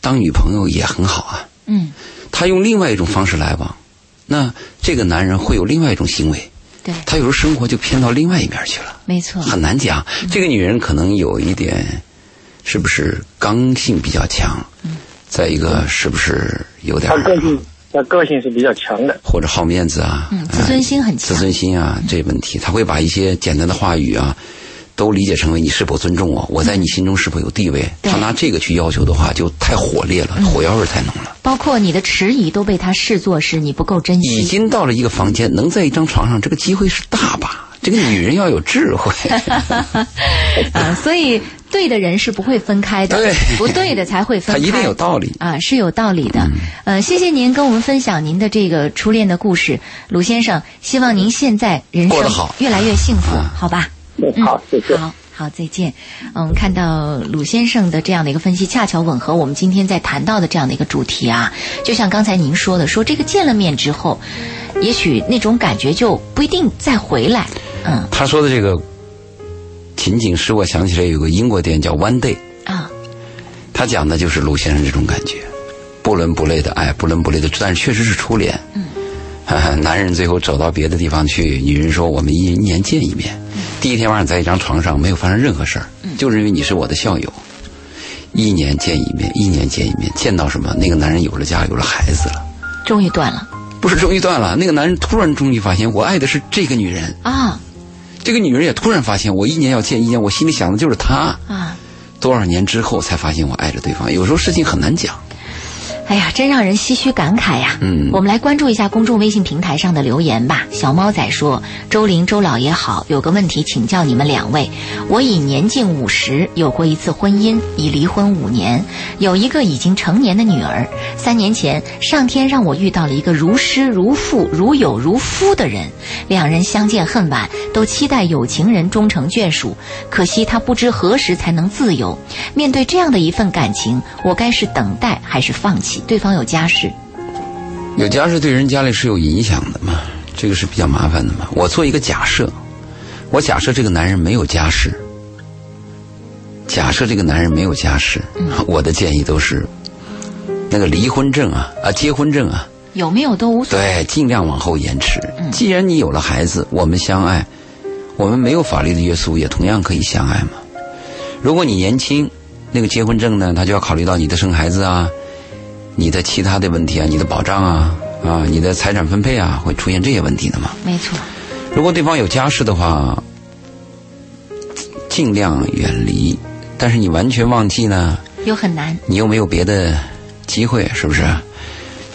S2: 当女朋友也很好啊。
S1: 嗯，
S2: 他用另外一种方式来往，那这个男人会有另外一种行为，
S1: 对，
S2: 他有时候生活就偏到另外一面去了，
S1: 没错，
S2: 很难讲。这个女人可能有一点，是不是刚性比较强？嗯再一个是不是有点
S4: 个性，她个性是比较强的。
S2: 或者好面子啊？
S1: 嗯，自尊心很强，
S2: 自尊心啊，这问题，他会把一些简单的话语啊，都理解成为你是否尊重我，我在你心中是否有地位。他拿这个去要求的话，就太火烈了，火药味儿太浓了。
S1: 包括你的迟疑都被他视作是你不够珍惜已。
S2: 经到了一个房间，能在一张床上，这个机会是大把。这个女人要有智慧，(laughs)
S1: 啊，所以对的人是不会分开的，
S2: 对
S1: 不对的才会分开。
S2: 他一定有道理。
S1: 啊，是有道理的。呃，谢谢您跟我们分享您的这个初恋的故事，鲁先生。希望您现在人生
S2: 过得好
S1: 越来越幸福，
S2: 啊
S1: 好吧？
S4: 嗯，好，谢谢。
S1: 好好，再见。嗯，看到鲁先生的这样的一个分析，恰巧吻合我们今天在谈到的这样的一个主题啊。就像刚才您说的，说这个见了面之后，也许那种感觉就不一定再回来。嗯
S2: 他说的这个情景使我想起来有个英国电影叫《One Day》，
S1: 啊，
S2: 他讲的就是鲁先生这种感觉，不伦不类的爱，不伦不类的，但是确实是初恋。嗯，男人最后走到别的地方去，女人说我们一年见一面。第一天晚上在一张床上没有发生任何事儿，就认为你是我的校友。一年见一面，一年见一面，见到什么？那个男人有了家，有了孩子了。
S1: 终于断了
S2: 不是终于断了，那个男人突然终于发现，我爱的是这个女人。
S1: 啊
S2: 这个女人也突然发现，我一年要见一年，我心里想的就是她。
S1: 啊！
S2: 多少年之后才发现我爱着对方？有时候事情很难讲。
S1: 哎呀，真让人唏嘘感慨呀。
S2: 嗯
S1: 我们来关注一下公众微信平台上的留言吧。小猫仔说：“周玲、周老爷好，有个问题请教你们两位。我已年近五十，有过一次婚姻，已离婚五年，有一个已经成年的女儿。三年前，上天让我遇到了一个如师如父、如友如夫的人，两人相见恨晚，都期待有情人终成眷属。可惜他不知何时才能自由。面对这样的一份感情，我该是等待还是放弃？对方有家室。”
S2: 有家室对人家里是有影响的嘛，这个是比较麻烦的嘛。我做一个假设，我假设这个男人没有家室，假设这个男人没有家室，我的建议都是，那个离婚证啊啊结婚证啊，
S1: 有没有都无所谓。
S2: 对，尽量往后延迟。既然你有了孩子，我们相爱，我们没有法律的约束，也同样可以相爱嘛。如果你年轻，那个结婚证呢，他就要考虑到你的生孩子啊，你的其他的问题啊，你的保障啊啊，你的财产分配啊，会出现这些问题的嘛。
S1: 没错，
S2: 如果对方有家室的话，尽量远离。但是你完全忘记呢，
S1: 又很难。
S2: 你又没有别的机会，是不是？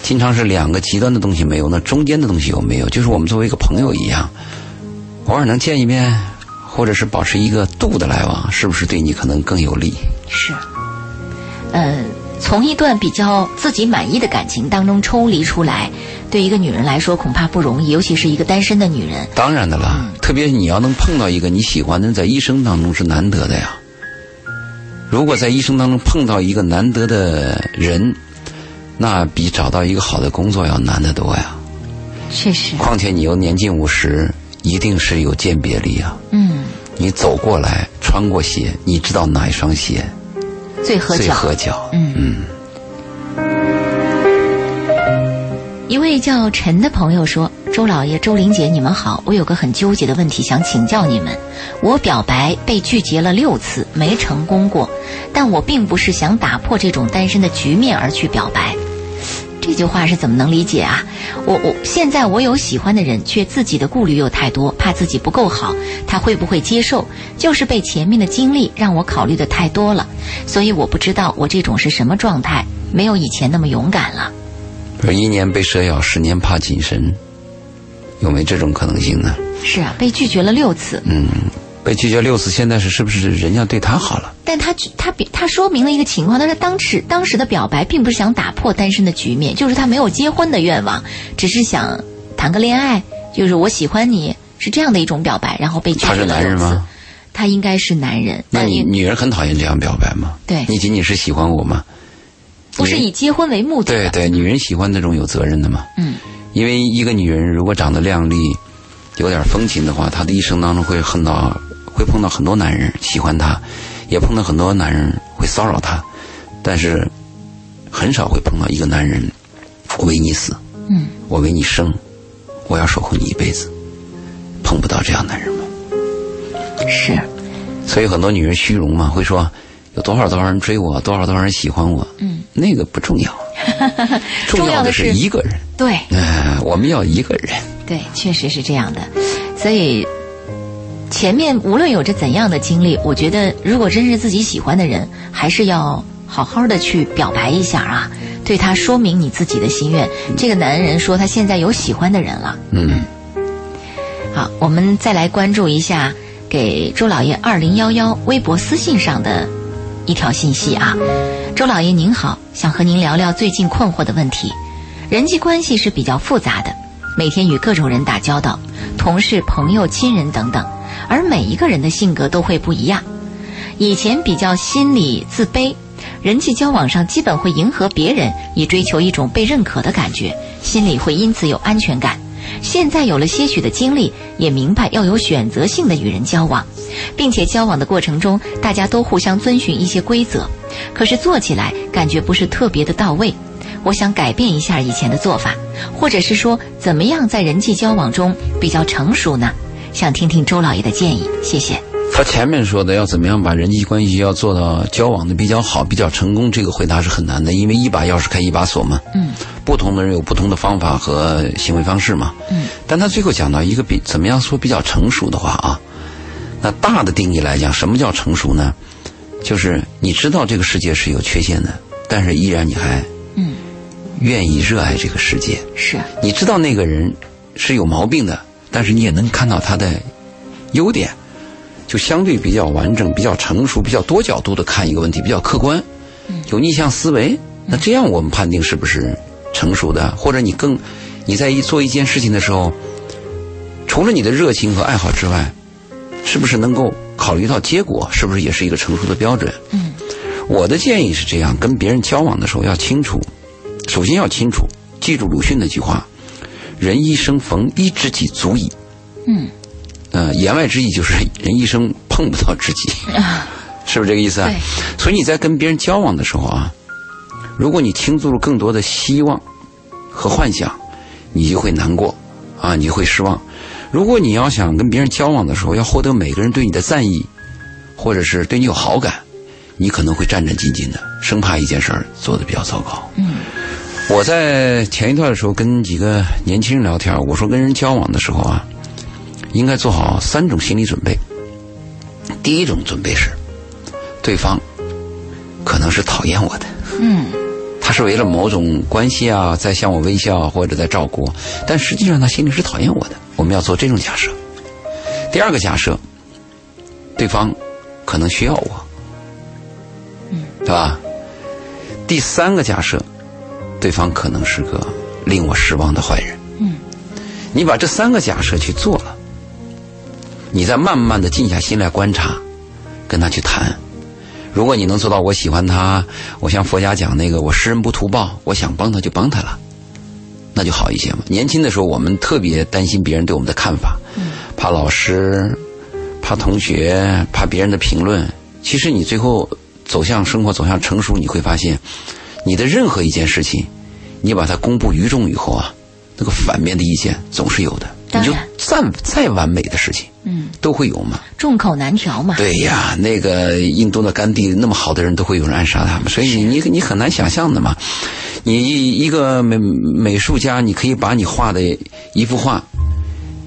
S2: 经常是两个极端的东西没有，那中间的东西有没有？就是我们作为一个朋友一样，偶尔能见一面，或者是保持一个度的来往，是不是对你可能更有利？
S1: 是，呃，从一段比较自己满意的感情当中抽离出来，对一个女人来说恐怕不容易，尤其是一个单身的女人。
S2: 当然的了，特别你要能碰到一个你喜欢的人，在一生当中是难得的呀。如果在一生当中碰到一个难得的人，那比找到一个好的工作要难得多呀。
S1: 确实，
S2: 况且你又年近五十，一定是有鉴别力啊。
S1: 嗯，
S2: 你走过来，穿过鞋，你知道哪一双鞋最
S1: 最合脚。
S2: 合脚。
S1: 嗯
S2: 嗯，
S1: 一位叫陈的朋友说：“周老爷、周玲姐，你们好，我有个很纠结的问题想请教你们。我表白被拒绝了六次，没成功过，但我并不是想打破这种单身的局面而去表白。”这句话是怎么能理解啊？我我现在我有喜欢的人，却自己的顾虑又太多，怕自己不够好，他会不会接受？就是被前面的经历让我考虑的太多了，所以我不知道我这种是什么状态，没有以前那么勇敢了。
S2: 不是一年被蛇咬，十年怕井绳。有没有这种可能性呢？
S1: 是啊，被拒绝了六次，
S2: 嗯，被拒绝六次，现在是是不是人家对他好了？
S1: 但他他比他说明了一个情况，他说当时当时的表白并不是想打破单身的局面，就是他没有结婚的愿望，只是想谈个恋爱，就是我喜欢你，是这样的一种表白，然后被拒绝了
S2: 他是男人
S1: 六次
S2: 吗？
S1: 他应该是男人，
S2: 那你女人很讨厌这样表白吗？
S1: 对
S2: 你仅仅是喜欢我吗？
S1: 不是以结婚为目的的。
S2: 对对，女人喜欢那种有责任的嘛。
S1: 嗯，
S2: 因为一个女人如果长得靓丽，有点风情的话，她的一生当中会恨到，会碰到很多男人喜欢她，也碰到很多男人会骚扰她，但是很少会碰到一个男人，我为你死，
S1: 嗯，
S2: 我为你生，我要守护你一辈子，碰不到这样男人吗？
S1: 是，
S2: 所以很多女人虚荣嘛，会说有多少多少人追我，多少多少人喜欢我，
S1: 嗯，
S2: 那个不重要，(laughs) 重要的
S1: 是
S2: 一个人。
S1: 对
S2: 呃，我们要一个人。
S1: 对，确实是这样的。所以前面无论有着怎样的经历，我觉得如果真是自己喜欢的人，还是要好好的去表白一下啊，对他说明你自己的心愿。这个男人说他现在有喜欢的人了。
S2: 嗯，
S1: 好，我们再来关注一下给周老爷二零幺幺微博私信上的一条信息啊。周老爷您好，想和您聊聊最近困惑的问题。人际关系是比较复杂的，每天与各种人打交道，同事、朋友、亲人等等，而每一个人的性格都会不一样。以前比较心理自卑，人际交往上基本会迎合别人，以追求一种被认可的感觉，心里会因此有安全感。现在有了些许的经历，也明白要有选择性的与人交往，并且交往的过程中，大家都互相遵循一些规则。可是做起来感觉不是特别的到位。我想改变一下以前的做法，或者是说，怎么样在人际交往中比较成熟呢？想听听周老爷的建议，谢谢。
S2: 他前面说的要怎么样把人际关系要做到交往的比较好、比较成功，这个回答是很难的，因为一把钥匙开一把锁嘛。
S1: 嗯，
S2: 不同的人有不同的方法和行为方式嘛。
S1: 嗯，
S2: 但他最后讲到一个比怎么样说比较成熟的话啊，那大的定义来讲，什么叫成熟呢？就是你知道这个世界是有缺陷的，但是依然你还
S1: 嗯
S2: 愿意热爱这个世界。
S1: 是
S2: 你知道那个人是有毛病的，但是你也能看到他的优点，就相对比较完整、比较成熟、比较多角度的看一个问题，比较客观，有逆向思维。那这样我们判定是不是成熟的？或者你更你在一做一件事情的时候，除了你的热情和爱好之外，是不是能够考虑到结果？是不是也是一个成熟的标准？
S1: 嗯，
S2: 我的建议是这样：跟别人交往的时候要清楚，首先要清楚，记住鲁迅那句话：“人一生逢一知己足矣。”
S1: 嗯，
S2: 呃，言外之意就是人一生碰不到知己，是不是这个意思啊？
S1: 对。
S2: 所以你在跟别人交往的时候啊，如果你倾注了更多的希望和幻想，你就会难过啊，你就会失望。如果你要想跟别人交往的时候，要获得每个人对你的赞意，或者是对你有好感，你可能会战战兢兢的，生怕一件事儿做的比较糟糕。
S1: 嗯，
S2: 我在前一段的时候跟几个年轻人聊天，我说跟人交往的时候啊，应该做好三种心理准备。第一种准备是，对方可能是讨厌我的，
S1: 嗯
S2: 他是为了某种关系啊，在向我微笑或者在照顾我，但实际上他心里是讨厌我的。我们要做这种假设。第二个假设，对方可能需要我，
S1: 嗯，
S2: 对吧？第三个假设，对方可能是个令我失望的坏人。
S1: 嗯，
S2: 你把这三个假设去做了，你再慢慢的静下心来观察，跟他去谈。如果你能做到我喜欢他，我像佛家讲那个我识人不图报，我想帮他就帮他了，那就好一些嘛。年轻的时候我们特别担心别人对我们的看法，怕老师，怕同学，怕别人的评论。其实你最后走向生活，走向成熟，你会发现，你的任何一件事情，你把它公布于众以后啊，那个反面的意见总是有的。你就再再完美的事情
S1: 嗯，
S2: 都会有嘛。
S1: 众口难调嘛。
S2: 对呀，那个印度的甘地那么好的人都会有人暗杀他们，所以你你你很难想象的嘛。你一一个美美术家，你可以把你画的一幅画，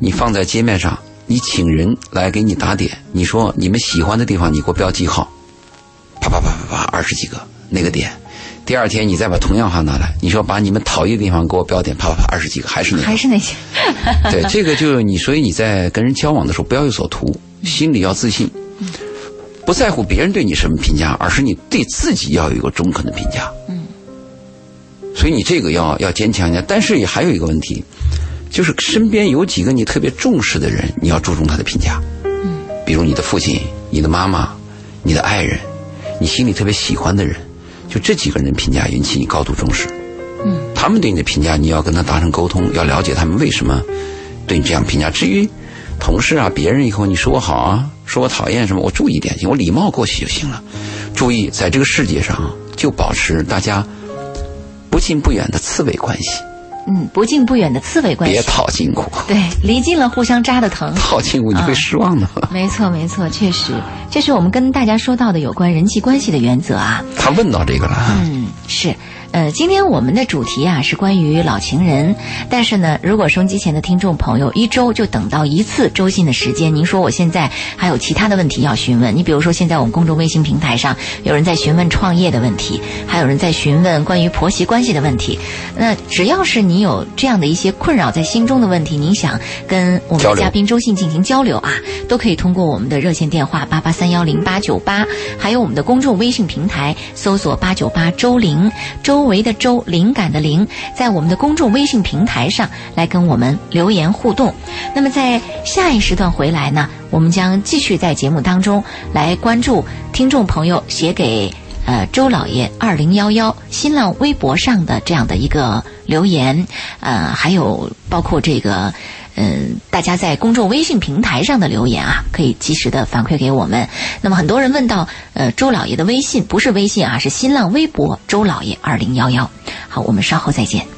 S2: 你放在街面上，你请人来给你打点，你说你们喜欢的地方，你给我标记号，啪啪啪啪啪，二十几个那个点，第二天你再把同样话拿来，你说把你们讨厌的地方给我标点，啪啪啪二十几个，还是那个，
S1: 还是那些。(laughs)
S2: 对，这个就是你，所以你在跟人交往的时候不要有所图，心里要自信，不在乎别人对你什么评价，而是你对自己要有一个中肯的评价。
S1: 嗯，
S2: 所以你这个要要坚强一点。但是也还有一个问题，就是身边有几个你特别重视的人，你要注重他的评价。
S1: 嗯，
S2: 比如你的父亲、你的妈妈、你的爱人，你心里特别喜欢的人，就这几个人评价引起你高度重视。
S1: 嗯，
S2: 他们对你的评价，你要跟他达成沟通，要了解他们为什么对你这样评价。至于同事啊、别人以后你说我好啊，说我讨厌什么，我注意点行，我礼貌过去就行了。注意，在这个世界上，就保持大家不近不远的刺猬关系，
S1: 嗯，不近不远的刺猬关系
S2: 别
S1: 系。
S2: 套近乎，
S1: 对，离近了互相扎的疼。
S2: 套近乎你会失望的。
S1: 没错，没错，确实，这是我们跟大家说到的有关人际关系的原则啊。
S2: 他问到这个了，
S1: 嗯，是。呃，今天我们的主题啊是关于老情人，但是呢，如果收音机前的听众朋友一周就等到一次周信的时间，您说我现在还有其他的问题要询问，你比如说现在我们公众微信平台上有人在询问创业的问题，还有人在询问关于婆媳关系的问题，那只要是你有这样的一些困扰在心中的问题，您想跟我们的嘉宾周信进行交流啊，都可以通过我们的热线电话八八三幺零八九八，还有我们的公众微信平台搜索八九八周玲，周周围的周，灵感的灵，在我们的公众微信平台上来跟我们留言互动。那么在下一时段回来呢，我们将继续在节目当中来关注听众朋友写给。呃，周老爷二零幺幺新浪微博上的这样的一个留言，呃，还有包括这个，嗯、大家在公众微信平台上的留言啊，可以及时的反馈给我们。那么很多人问到，呃，周老爷的微信不是微信啊，是新浪微博周老爷二零幺幺。好，我们稍后再见。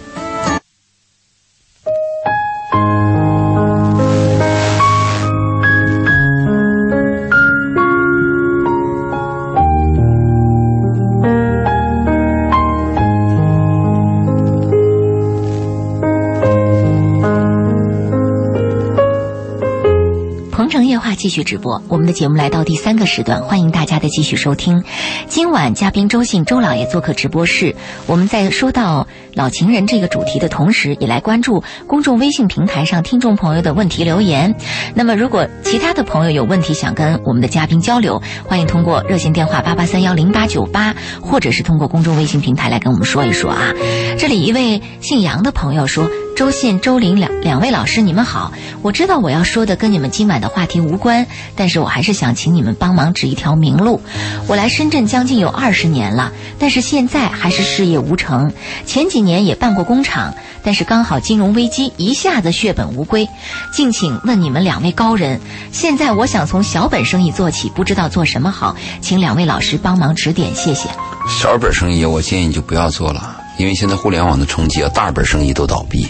S1: 继续直播，我们的节目来到第三个时段，欢迎大家的继续收听。今晚嘉宾周信周老爷做客直播室，我们在说到老情人这个主题的同时，也来关注公众微信平台上听众朋友的问题留言。那么，如果其他的朋友有问题想跟我们的嘉宾交流，欢迎通过热线电话八八三幺零八九八，或者是通过公众微信平台来跟我们说一说啊。这里一位姓杨的朋友说。周信、周玲两两位老师，你们好。我知道我要说的跟你们今晚的话题无关，但是我还是想请你们帮忙指一条明路。我来深圳将近有二十年了，但是现在还是事业无成。前几年也办过工厂，但是刚好金融危机一下子血本无归。敬请问你们两位高人，现在我想从小本生意做起，不知道做什么好，请两位老师帮忙指点，谢谢。
S2: 小本生意我建议你就不要做了，因为现在互联网的冲击啊，大本生意都倒闭，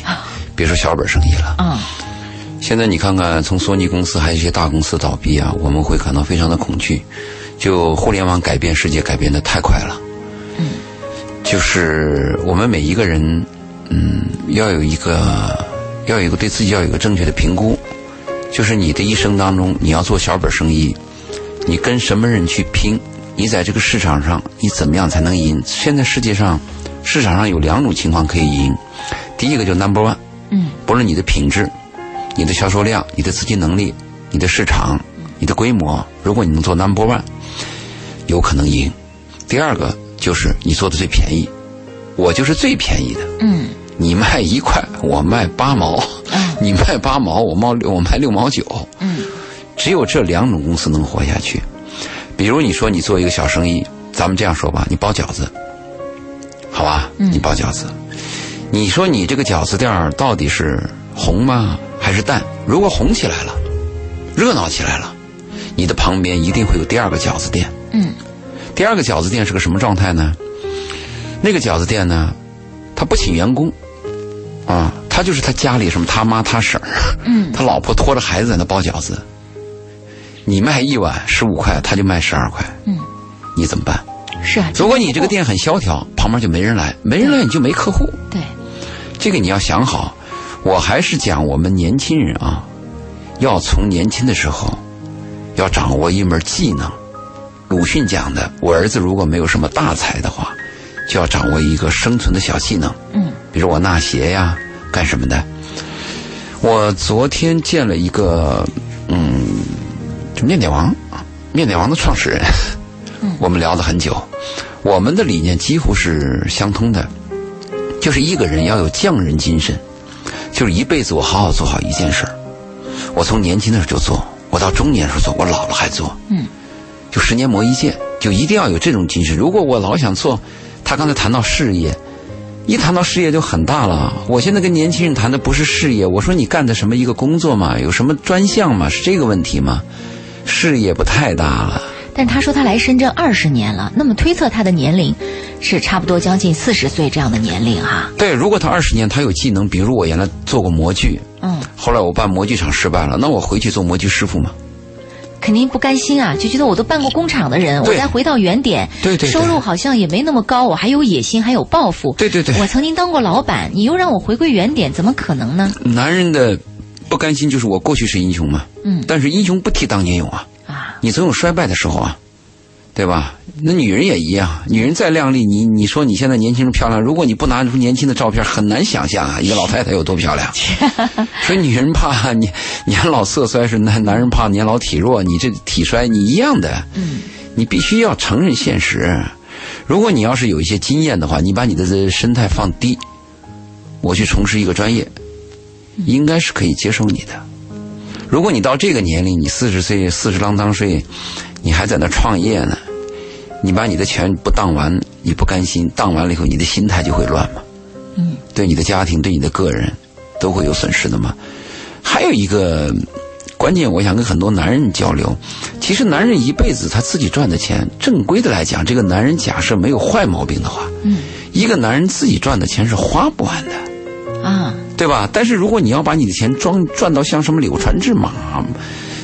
S2: 别说小本生意了。
S1: 嗯
S2: 现在你看看，从索尼公司还有一些大公司倒闭啊，我们会感到非常的恐惧。就互联网改变世界，改变的太快了。
S1: 嗯，
S2: 就是我们每一个人，嗯，要有一个，要有一个对自己要有一个正确的评估。就是你的一生当中，你要做小本生意，你跟什么人去拼？你在这个市场上，你怎么样才能赢？现在世界上，市场上有两种情况可以赢。第一个就 number one，
S1: 嗯
S2: 不论你的品质、你的销售量、你的资金能力、你的市场、你的规模，如果你能做 number one，有可能赢。第二个就是你做的最便宜，我就是最便宜的。
S1: 嗯
S2: 你卖一块，我卖八毛；
S1: 嗯
S2: 你卖八毛，我卖六，我卖六毛九。
S1: 嗯
S2: 只有这两种公司能活下去。比如你说你做一个小生意，咱们这样说吧，你包饺子，好吧？
S1: 嗯
S2: 你包饺子，你说你这个饺子店儿到底是红吗还是淡？如果红起来了，热闹起来了，你的旁边一定会有第二个饺子店。
S1: 嗯
S2: 第二个饺子店是个什么状态呢？那个饺子店呢，他不请员工，啊，他就是他家里什么他妈他婶儿，
S1: 嗯 (laughs)
S2: 他老婆拖着孩子在那包饺子。你卖一碗十五块，他就卖十二块，
S1: 嗯，
S2: 你怎么办？
S1: 是啊。
S2: 如果你这个店很萧条，旁边就没人来，没人来你就没客户，
S1: 对，
S2: 这个你要想好。我还是讲我们年轻人啊，要从年轻的时候要掌握一门技能。鲁迅讲的，我儿子如果没有什么大才的话，就要掌握一个生存的小技能。
S1: 嗯，
S2: 比如我纳鞋呀，干什么的？我昨天见了一个，嗯，就面点王，面点王的创始人，我们聊了很久，我们的理念几乎是相通的，就是一个人要有匠人精神，就是一辈子我好好做好一件事儿。我从年轻的时候就做，我到中年时候做，我老了还做。
S1: 嗯，
S2: 就十年磨一剑，就一定要有这种精神。如果我老想做，他刚才谈到事业，一谈到事业就很大了。我现在跟年轻人谈的不是事业，我说你干的什么一个工作嘛，有什么专项嘛，是这个问题吗？事业不太大了。
S1: 但是他说他来深圳二十年了，那么推测他的年龄是差不多将近四十岁这样的年龄哈。
S2: 对，如果他二十年，他有技能，比如我原来做过模具，
S1: 嗯，
S2: 后来我办模具厂失败了，那我回去做模具师傅嘛。
S1: 肯定不甘心啊，就觉得我都办过工厂的人，我再回到原点，
S2: 对对对
S1: 收入好像也没那么高，我还有野心，还有抱负。
S2: 对对对
S1: 我曾经当过老板，你又让我回归原点，怎么可能呢？
S2: 男人的不甘心就是我过去是英雄嘛，
S1: 嗯
S2: 但是英雄不提当年勇啊，
S1: 啊，
S2: 你总有衰败的时候啊，对吧？那女人也一样，女人再靓丽，你你说你现在年轻人漂亮，如果你不拿出年轻的照片，很难想象啊，一个老太太有多漂亮。(laughs) 所以女人怕你年老色衰是男男人怕年老体弱，你这体衰你一样的，
S1: 嗯，
S2: 你必须要承认现实。如果你要是有一些经验的话，你把你的这身态放低，我去从事一个专业，应该是可以接受你的。如果你到这个年龄，你四十岁、四十郎当岁，你还在那创业呢，你把你的钱不当完，你不甘心，当完了以后，你的心态就会乱嘛。
S1: 嗯，
S2: 对你的家庭、对你的个人都会有损失的嘛。还有一个关键，我想跟很多男人交流，其实男人一辈子他自己赚的钱，正规的来讲，这个男人假设没有坏毛病的话，
S1: 嗯，
S2: 一个男人自己赚的钱是花不完的。
S1: 啊，
S2: 对吧？但是如果你要把你的钱装赚到像什么柳传志、马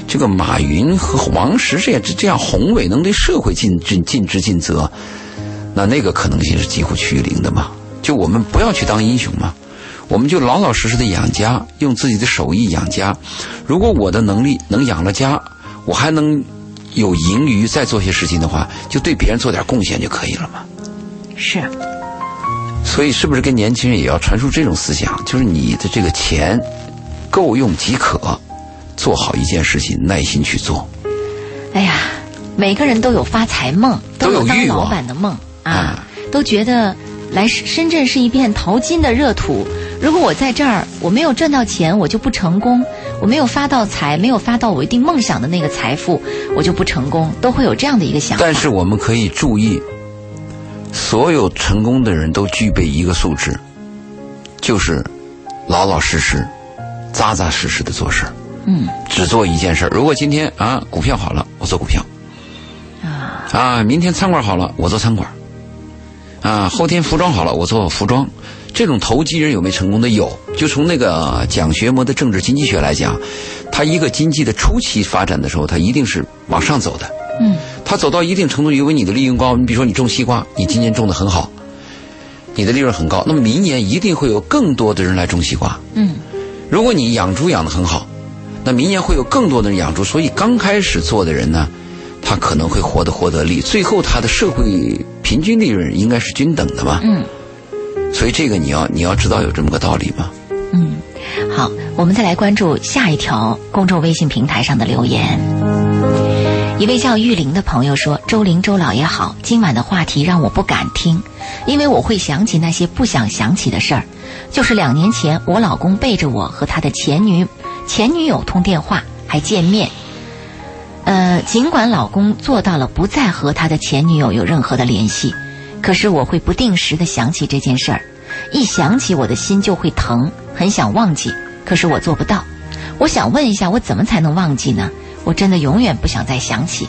S2: 这个马云和王石这样这样宏伟，能对社会尽尽尽职尽责，那那个可能性是几乎趋于零的嘛。就我们不要去当英雄嘛，我们就老老实实的养家，用自己的手艺养家。如果我的能力能养了家，我还能有盈余再做些事情的话，就对别人做点贡献就可以了嘛。
S1: 是，
S2: 所以，是不是跟年轻人也要传输这种思想？就是你的这个钱够用即可，做好一件事情，耐心去做。
S1: 哎呀，每个人都有发财梦，
S2: 都有
S1: 有当老板的梦啊
S2: 啊，
S1: 都觉得来深深圳是一片淘金的热土。如果我在这儿我没有赚到钱，我就不成功；我没有发到财，没有发到我一定梦想的那个财富，我就不成功，都会有这样的一个想法。
S2: 但是我们可以注意，所有成功的人都具备一个素质，就是老老实实、扎扎实实的做事儿，
S1: 嗯
S2: 只做一件事儿。如果今天啊股票好了，我做股票。
S1: 啊，
S2: 啊，明天餐馆好了，我做餐馆。啊，后天服装好了，我做服装。这种投机人有没有成功的？有。就从那个讲学模的政治经济学来讲，它一个经济的初期发展的时候，它一定是往上走的。
S1: 嗯
S2: 它走到一定程度，因为你的利润高，你比如说你种西瓜，你今年种的很好，你的利润很高，那么明年一定会有更多的人来种西瓜。
S1: 嗯
S2: 如果你养猪养得很好，那明年会有更多的人养猪，所以刚开始做的人呢，他可能会获得获得利，最后他的社会平均利润应该是均等的嘛。
S1: 嗯
S2: 所以这个你要你要知道有这么个道理嘛。
S1: 嗯，好，我们再来关注下一条公众微信平台上的留言。一位叫玉玲的朋友说：“周玲，周老爷好，今晚的话题让我不敢听，因为我会想起那些不想想起的事儿。就是两年前，我老公背着我和他的前女前女友通电话，还见面。呃，尽管老公做到了不再和他的前女友有任何的联系，可是我会不定时的想起这件事儿，一想起我的心就会疼，很想忘记，可是我做不到。我想问一下，我怎么才能忘记呢？我真的永远不想再想起。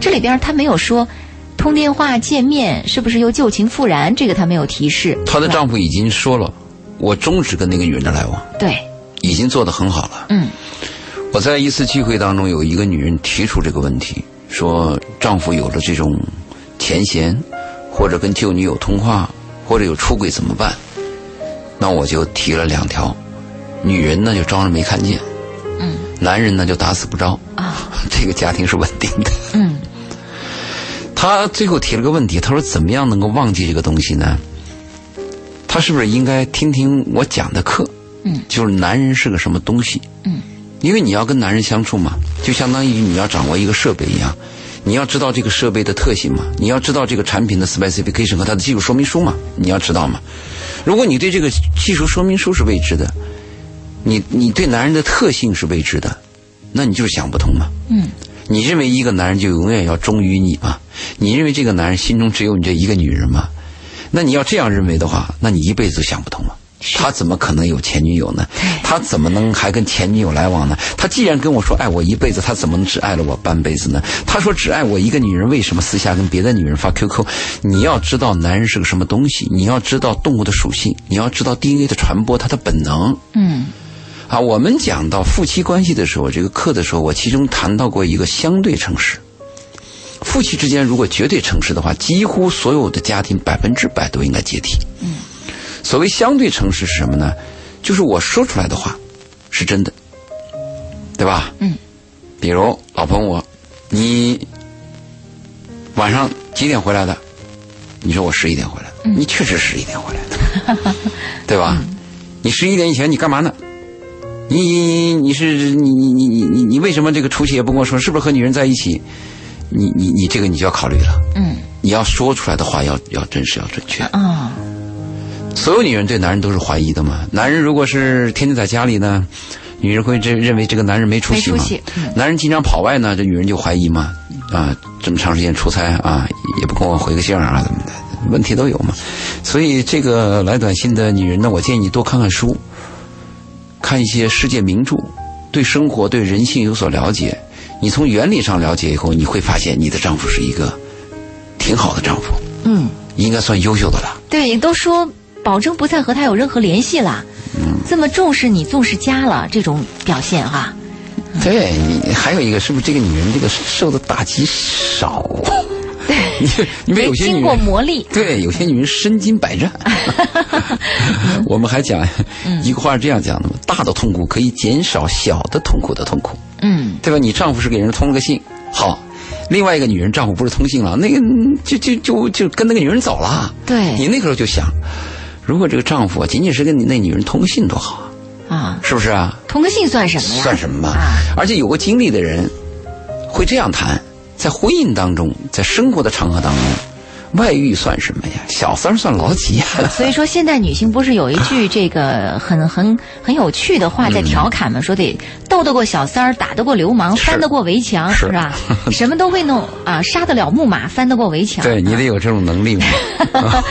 S1: 这里边他没有说通电话见面是不是又旧情复燃，这个他没有提示。
S2: 她的丈夫已经说了，我终止跟那个女人的来往，
S1: 对，
S2: 已经做得很好了。
S1: 嗯
S2: 我在一次聚会当中，有一个女人提出这个问题，说丈夫有了这种前嫌，或者跟旧女友通话，或者有出轨怎么办？那我就提了两条，女人呢就装着没看见，
S1: 嗯
S2: 男人呢就打死不招，
S1: 啊 (laughs)
S2: 这个家庭是稳定的。
S1: 嗯
S2: 他最后提了个问题，他说怎么样能够忘记这个东西呢？他是不是应该听听我讲的课？
S1: 嗯，
S2: 就是男人是个什么东西？
S1: 嗯，
S2: 因为你要跟男人相处嘛，就相当于你要掌握一个设备一样，你要知道这个设备的特性嘛，你要知道这个产品的 specification 和它的技术说明书嘛，你要知道嘛。如果你对这个技术说明书是未知的，你你对男人的特性是未知的，那你就是想不通嘛。
S1: 嗯，
S2: 你认为一个男人就永远要忠于你吗？你认为这个男人心中只有你这一个女人吗？那你要这样认为的话，那你一辈子都想不通了。他怎么可能有前女友呢？他怎么能还跟前女友来往呢？他既然跟我说爱我一辈子，他怎么能只爱了我半辈子呢？他说只爱我一个女人，为什么私下跟别的女人发 QQ？你要知道男人是个什么东西，你要知道动物的属性，你要知道 DNA 的传播，它的本能。
S1: 嗯
S2: 啊，我们讲到夫妻关系的时候，这个课的时候，我其中谈到过一个相对诚实。夫妻之间如果绝对诚实的话，几乎所有的家庭百分之百都应该解体。
S1: 嗯，
S2: 所谓相对诚实是什么呢？就是我说出来的话是真的，对吧？
S1: 嗯，
S2: 比如老婆问我，你晚上几点回来的？你说我十一点回来，你确实十一点回来的，(laughs) 对吧？你十一点以前你干嘛呢？你你是你你你你你你为什么这个出去也不跟我说？是不是和女人在一起？你你你这个你就要考虑了。
S1: 嗯
S2: 你要说出来的话要要真实要准确。
S1: 哦
S2: 所有女人对男人都是怀疑的嘛。男人如果是天天在家里呢，女人会认认为这个男人没出息嘛。
S1: 没出息嗯
S2: 男人经常跑外呢，这女人就怀疑嘛。啊，这么长时间出差啊，也不跟我回个信儿啊，怎么的？问题都有嘛。所以这个来短信的女人呢，我建议你多看看书，看一些世界名著，对生活、对人性有所了解。你从原理上了解以后，你会发现你的丈夫是一个挺好的丈夫，
S1: 嗯，
S2: 应该算优秀的了。
S1: 对，都说保证不再和他有任何联系了。
S2: 嗯
S1: 这么重视你，重视家了，这种表现哈、
S2: 对你还有一个，是不是这个女人这个受的打击少？对，你 (laughs) 你们有些
S1: 经过磨砺，
S2: 对，有些女人身经百战。(laughs) 我们还讲一个话是这样讲的嘛：大的痛苦可以减少小的痛苦的痛苦，
S1: 嗯
S2: 对吧？你丈夫是给人通了个信，好，另外一个女人丈夫不是通信了，那个就就就就跟那个女人走了。
S1: 对
S2: 你那个时候就想，如果这个丈夫啊仅仅是跟你那女人通个信多好啊，
S1: 啊，
S2: 是不是啊？
S1: 通个信算什么呀？
S2: 算什么嘛？
S1: 啊
S2: 而且有过经历的人会这样谈，在婚姻当中，在生活的场合当中，外遇算什么呀？小三儿算老几呀？(laughs)
S1: 所以说，现代女性不是有一句这个很很很有趣的话在调侃吗？说得斗得过小三儿，打得过流氓，翻得过围墙，
S2: 是
S1: 吧？(laughs) 什么都会弄啊，杀得了木马，翻得过围墙。
S2: 对你得有这种能力嘛，(laughs)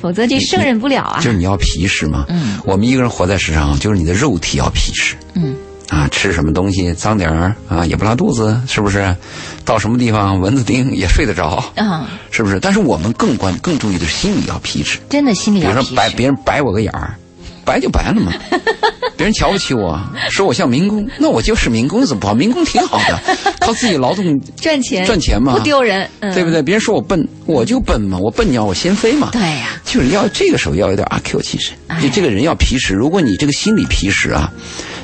S1: 否则这胜任不了啊。
S2: 就是你要皮实嘛。
S1: 嗯
S2: 我们一个人活在世上，就是你的肉体要皮实
S1: 嗯
S2: 啊，吃什么东西脏点儿啊也不拉肚子，是不是？到什么地方蚊子叮也睡得着，
S1: 啊，
S2: 是不是？但是我们更关更注意的是心理要皮实。
S1: 真的心理
S2: 比如说。白别人白我个眼儿，白就白了嘛。(laughs) 别人瞧不起我，说我像民工，那我就是民工，怎么不好？民工挺好的，(laughs) 靠自己劳动
S1: 赚钱
S2: 赚钱嘛，
S1: 不丢人，嗯、
S2: 对不？对？别人说我笨，我就笨嘛，我笨鸟我先飞嘛。
S1: 对呀、
S2: 就是要这个时候要有点阿 Q 精神，
S1: 哎
S2: 就这个人要皮实。如果你这个心理皮实啊，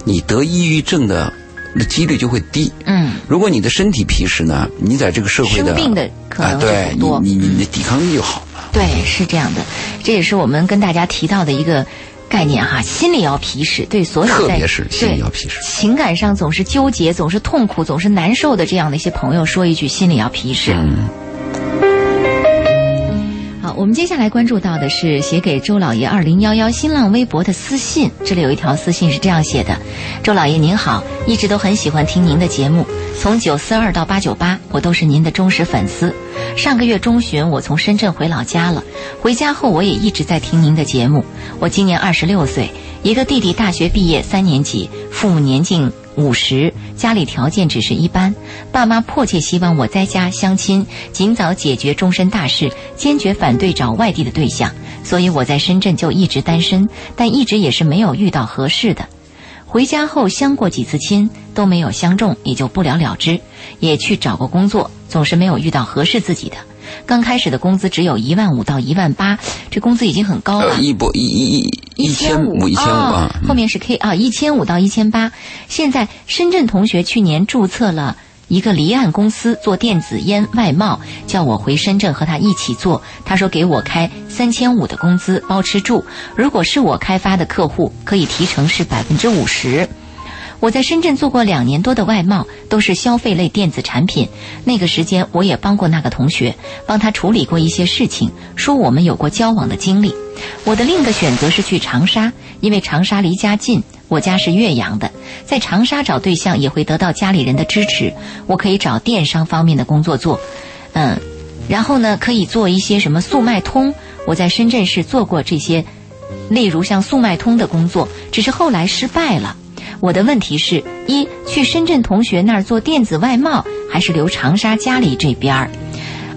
S2: 你得抑郁症的那几率就会低。
S1: 嗯，
S2: 如果你的身体皮实呢，你在这个社会的
S1: 生病的可能
S2: 啊，对你你你你的抵抗力就好嘛。
S1: 对，是这样的，这也是我们跟大家提到的一个概念哈，心里要皮实，对所有在
S2: 特别是心里
S1: 对
S2: 要皮实
S1: 情感上总是纠结、总是痛苦、总是难受的这样的一些朋友，说一句心里要皮实。我们接下来关注到的是写给周老爷二零幺幺新浪微博的私信，这里有一条私信是这样写的：周老爷您好，一直都很喜欢听您的节目，从九四二到八九八，我都是您的忠实粉丝。上个月中旬，我从深圳回老家了，回家后我也一直在听您的节目。我今年二十六岁，一个弟弟大学毕业三年级，父母年近五十，家里条件只是一般，爸妈迫切希望我在家相亲，尽早解决终身大事，坚决反对找外地的对象，所以我在深圳就一直单身，但一直也是没有遇到合适的。回家后相过几次亲都没有相中，也就不了了之。也去找过工作，总是没有遇到合适自己的。刚开始的工资只有一万五到一万八，这工资已经很高了。
S2: 呃，一波一一一一千五一千五啊
S1: 哦，后面是 K 啊，一千五到一千八。现在深圳同学去年注册了一个离岸公司做电子烟外贸，叫我回深圳和他一起做。他说给我开三千五的工资，包吃住。如果是我开发的客户，可以提成是百分之五十。我在深圳做过两年多的外贸，都是消费类电子产品。那个时间我也帮过那个同学，帮他处理过一些事情，说我们有过交往的经历。我的另一个选择是去长沙，因为长沙离家近。我家是岳阳的，在长沙找对象也会得到家里人的支持。我可以找电商方面的工作做，嗯，然后呢，可以做一些什么速卖通。我在深圳市做过这些，例如像速卖通的工作，只是后来失败了。我的问题是：一，去深圳同学那儿做电子外贸，还是留长沙家里这边儿？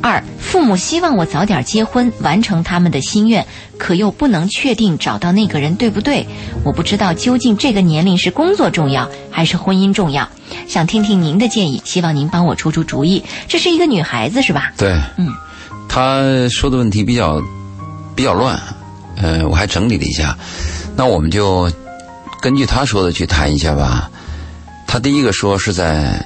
S1: 二，父母希望我早点结婚，完成他们的心愿，可又不能确定找到那个人对不对？我不知道究竟这个年龄是工作重要还是婚姻重要，想听听您的建议，希望您帮我出出主意。这是一个女孩子是吧？
S2: 对，
S1: 嗯，
S2: 她说的问题比较比较乱，呃，我还整理了一下，那我们就根据他说的去谈一下吧。他第一个说是在。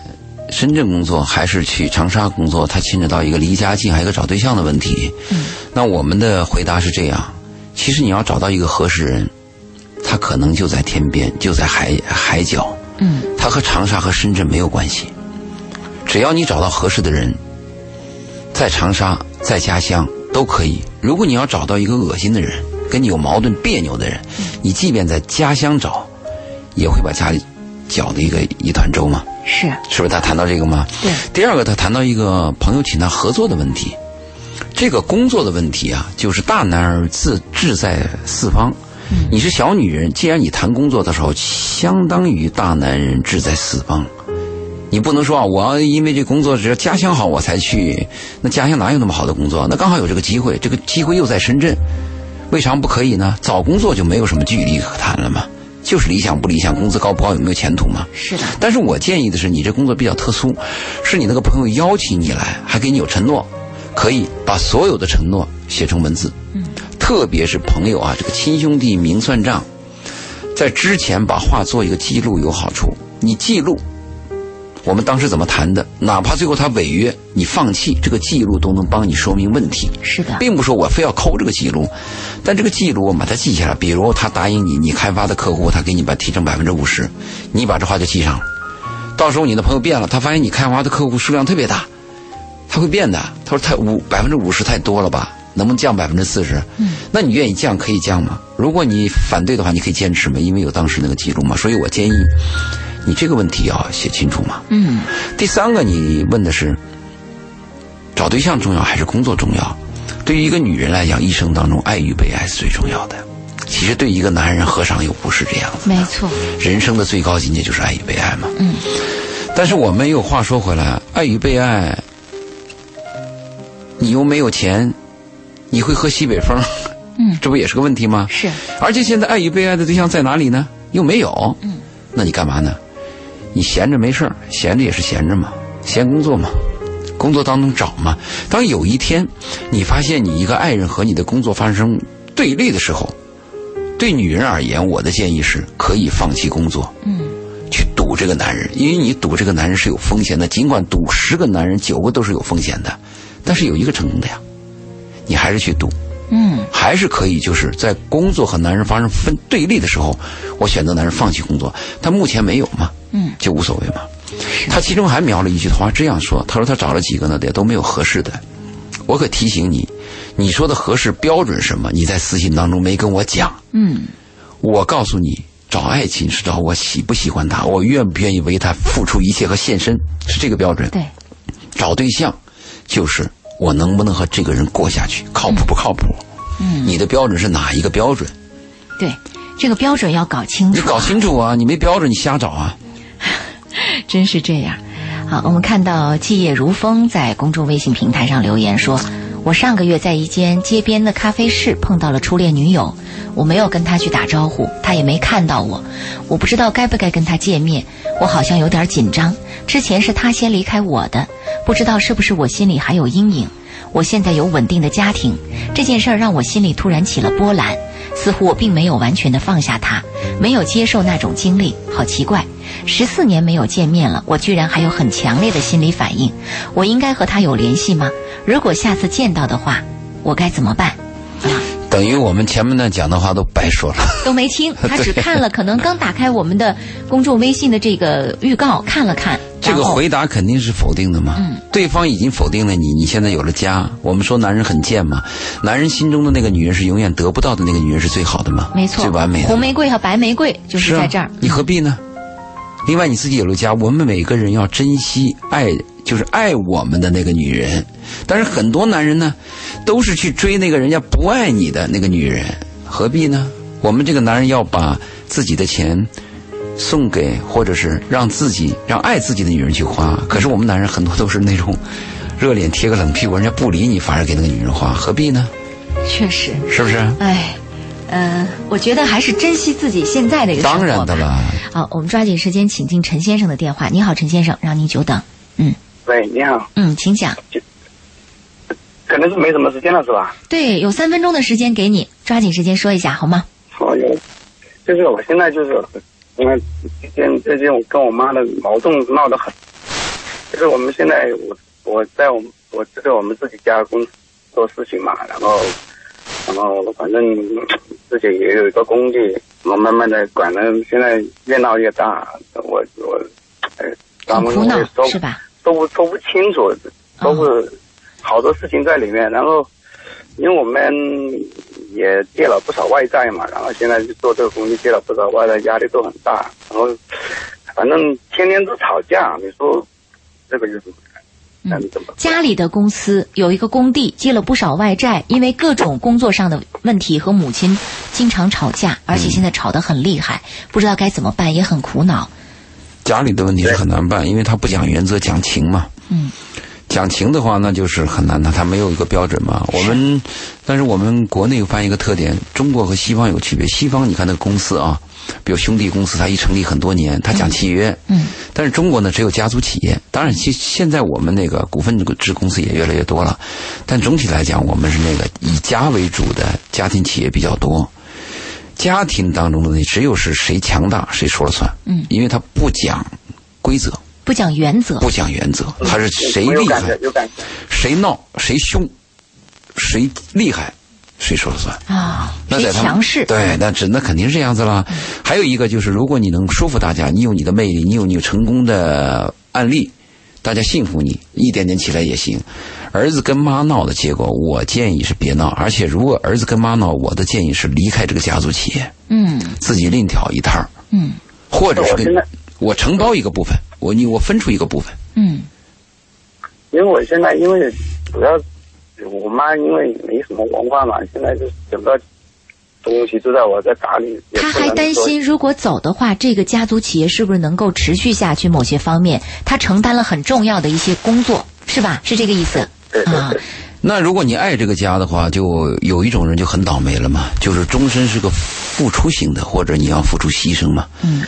S2: 深圳工作还是去长沙工作？他牵扯到一个离家近，还有一个找对象的问题。
S1: 嗯，
S2: 那我们的回答是这样：其实你要找到一个合适人，他可能就在天边，就在海海角。
S1: 嗯，
S2: 他和长沙和深圳没有关系。只要你找到合适的人，在长沙，在家乡都可以。如果你要找到一个恶心的人，跟你有矛盾、别扭的人，你即便在家乡找，也会把家里搅得一个一团粥嘛。
S1: 是，
S2: 是不是他谈到这个吗？
S1: 对。
S2: 第二个，他谈到一个朋友请他合作的问题，这个工作的问题啊，就是大男儿自志在四方。
S1: 嗯。
S2: 你是小女人，既然你谈工作的时候，相当于大男人志在四方。你不能说啊，我要因为这工作只要家乡好我才去，那家乡哪有那么好的工作？那刚好有这个机会，这个机会又在深圳，为啥不可以呢？找工作就没有什么距离可谈了吗？就是理想不理想，工资高不高，有没有前途嘛？
S1: 是的。
S2: 但是我建议的是，你这工作比较特殊，是你那个朋友邀请你来，还给你有承诺，可以把所有的承诺写成文字。
S1: 嗯。
S2: 特别是朋友啊，这个亲兄弟明算账，在之前把话做一个记录有好处。你记录。我们当时怎么谈的？哪怕最后他违约，你放弃这个记录都能帮你说明问题。
S1: 是的，
S2: 并不说我非要抠这个记录，但这个记录我们把它记下来。比如他答应你，你开发的客户他给你把提成百分之五十，你把这话就记上了。到时候你的朋友变了，他发现你开发的客户数量特别大，他会变的。他说太五百分之五十太多了吧？能不能降百分之四十？
S1: 嗯，
S2: 那你愿意降可以降吗？如果你反对的话，你可以坚持嘛，因为有当时那个记录嘛。所以我建议。你这个问题要写清楚嘛？
S1: 嗯。
S2: 第三个，你问的是找对象重要还是工作重要？对于一个女人来讲，一生当中爱与被爱是最重要的。其实对一个男人何尝又不是这样子？
S1: 没错。
S2: 人生的最高境界就是爱与被爱嘛。
S1: 嗯。
S2: 但是我们又话说回来，爱与被爱，你又没有钱，你会喝西北风？
S1: 嗯。
S2: 这不也是个问题吗？
S1: 是。
S2: 而且现在爱与被爱的对象在哪里呢？又没有。
S1: 嗯。
S2: 那你干嘛呢？你闲着没事闲着也是闲着嘛，闲工作嘛，工作当中找嘛。当有一天你发现你一个爱人和你的工作发生对立的时候，对女人而言，我的建议是可以放弃工作，
S1: 嗯，
S2: 去赌这个男人，因为你赌这个男人是有风险的。尽管赌十个男人九个都是有风险的，但是有一个成功的呀，你还是去赌，
S1: 嗯，
S2: 还是可以就是在工作和男人发生分对立的时候，我选择男人放弃工作，但目前没有嘛。
S1: 嗯，
S2: 就无所谓嘛。他其中还描了一句话，这样说：“他说他找了几个呢，也都没有合适的。我可提醒你，你说的合适标准什么？你在私信当中没跟我讲。
S1: 嗯，
S2: 我告诉你，找爱情是找我喜不喜欢他，我愿不愿意为他付出一切和献身，是这个标准。
S1: 对，
S2: 找对象就是我能不能和这个人过下去，靠谱不靠谱？
S1: 嗯，
S2: 你的标准是哪一个标准？
S1: 对，这个标准要搞清楚。
S2: 你搞清楚啊！你没标准，你瞎找啊！” (laughs)
S1: 真是这样，好，我们看到季叶如风在公众微信平台上留言说：“我上个月在一间街边的咖啡室碰到了初恋女友，我没有跟她去打招呼，她也没看到我，我不知道该不该跟她见面，我好像有点紧张。之前是她先离开我的，不知道是不是我心里还有阴影。我现在有稳定的家庭，这件事儿让我心里突然起了波澜。似乎我并没有完全的放下他，没有接受那种经历，好奇怪。十四年没有见面了，我居然还有很强烈的心理反应。我应该和他有联系吗？如果下次见到的话，我该怎么办？啊，(laughs)
S2: 等于我们前面那讲的话都白说了。
S1: 都没听，他 (laughs) 只看了，可能刚打开我们的公众微信的这个预告看了看。
S2: 这个回答肯定是否定的嘛？
S1: 嗯，
S2: 对方已经否定了你，你现在有了家。我们说男人很贱嘛，男人心中的那个女人是永远得不到的那个女人是最好的嘛，
S1: 没错，
S2: 最完美的。
S1: 红玫瑰和白玫瑰就是
S2: 啊
S1: 在这儿。
S2: 你何必呢？另外，你自己有了家，我们每个人要珍惜爱，就是爱我们的那个女人。但是很多男人呢，都是去追那个人家不爱你的那个女人，何必呢？我们这个男人要把自己的钱送给，或者是让自己让爱自己的女人去花。可是我们男人很多都是那种热脸贴个冷屁股，人家不理你，反而给那个女人花，何必呢？
S1: 确实，
S2: 是不是？
S1: 哎，呃，我觉得还是珍惜自己现在的一个生活
S2: 当然的
S1: 吧。
S2: 了。
S1: 好，我们抓紧时间请进陈先生的电话。你好，陈先生，让您久等。嗯
S5: 喂，你好，
S1: 嗯，请讲。
S5: 可能是没什么时间了，是吧？
S1: 对，有三分钟的时间给你，抓紧时间说一下好吗？
S5: 好有，就是我现在就是，因为最近最近我跟我妈的矛盾闹得很，就是我们现在我我在我们我这个我们自己家公司做事情嘛，然后然后反正自己也有一个工地，我慢慢的管的，现在越闹越大，我我呃，咱们说
S1: 是吧？
S5: 说不说不清楚，都是好多事情在里面。然后，因为我们也借了不少外债嘛，然后现在就做这个工地借了不少外债，压力都很大。然后，反正天天都吵架，你说这个日子那你怎么办？
S1: 家里的公司有一个工地，借了不少外债，因为各种工作上的问题和母亲经常吵架，而且现在吵得很厉害，不知道该怎么办，也很苦恼。
S2: 家里的问题是很难办，因为他不讲原则，讲情嘛。
S1: 嗯。
S2: 讲情的话，那就是很难的，它没有一个标准嘛。我们，但是我们国内发现一个特点，中国和西方有区别。西方你看那个公司啊，比如兄弟公司，它一成立很多年，它讲契约。
S1: 嗯。
S2: 但是中国呢，只有家族企业。当然，现现在我们那个股份制公司也越来越多了，但总体来讲，我们是那个以家为主的家庭企业比较多。家庭当中的那只有是谁强大谁说了算。
S1: 嗯。
S2: 因为他不讲规则。
S1: 不讲原则，
S2: 不讲原则，他是谁厉害。谁闹，谁凶，谁厉害，谁说了算。
S1: 啊，
S2: 那在他们
S1: 强势？
S2: 对，那只那肯定是这样子了。还有一个就是，如果你能说服大家，你有你的魅力，你有你成功的案例，大家信服你，一点点起来也行。儿子跟妈闹的结果，我建议是别闹。而且如果儿子跟妈闹，我的建议是离开这个家族企业，
S1: 嗯
S2: 自己另挑一摊儿，
S1: 嗯
S2: 或者是跟
S5: 我
S2: 承包一个部分，我你我分出一个部分。
S1: 嗯
S5: 因为我现在因为主要我妈因为没什么文化嘛，现在就整个东西都在我在打理。也
S1: 他还担心，如果走的话，这个家族企业是不是能够持续下去？某些方面，他承担了很重要的一些工作，是吧？是这个意思啊
S5: 对对对。
S2: 那如果你爱这个家的话，就有一种人就很倒霉了嘛，就是终身是个付出型的，或者你要付出牺牲嘛。
S1: 嗯。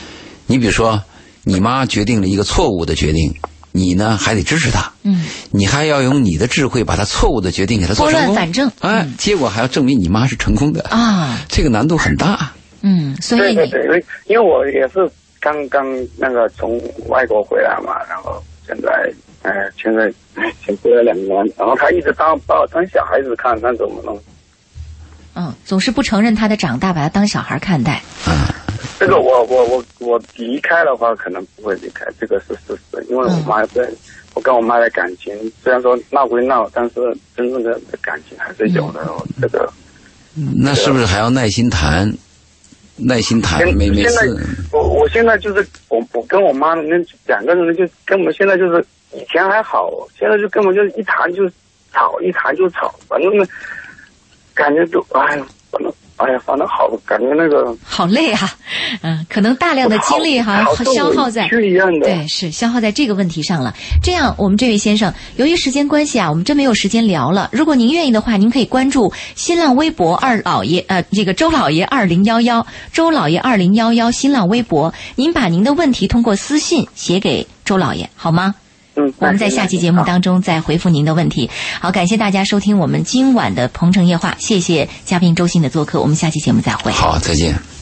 S2: 你比如说，你妈决定了一个错误的决定，你呢还得支持她。
S1: 嗯。
S2: 你还要用你的智慧把她错误的决定给她做
S1: 拨
S2: 成功。
S1: 乱反正
S2: 哎，
S1: 嗯
S2: 结果还要证明你妈是成功的，
S1: 啊，
S2: 这个难度很大。
S1: 嗯，所以
S5: 对对对，因为因为我也是刚刚那个从外国回来嘛，然后现在，哎，现在哎才回来两年，然后他一直当把我当小孩子看，那怎么弄？
S1: 嗯，总是不承认他的长大，把他当小孩看待。
S5: 这个我我我我离开的话，可能不会离开，这个是事实，因为我妈在，我跟我妈的感情虽然说闹归闹，但是真正的感情还是有的。我这个
S2: 那是不是还要耐心谈？耐心谈，
S5: 现
S2: 每每
S5: 现在
S2: 次
S5: 我我现在就是我我跟我妈那两个人就根本现在就是以前还好，现在就根本就一谈就吵，一谈就吵，反正呢感觉都哎呀，反正哎呀，反正好，感觉那个
S1: 好累啊，(laughs) 嗯，可能大量的精力哈
S5: 好像
S1: 消耗在
S5: 是一样的。
S1: 对，是消耗在这个问题上了。这样，我们这位先生，由于时间关系啊，我们真没有时间聊了。如果您愿意的话，您可以关注新浪微博二老爷，呃，这个周老爷二零幺幺，周老爷二零幺幺新浪微博，您把您的问题通过私信写给周老爷，好吗？
S4: 嗯，
S1: 我们在下期节目当中再回复您的问题。好，感谢大家收听我们今晚的《鹏城夜话》，谢谢嘉宾周鑫的做客，我们下期节目再会。
S2: 好，再见。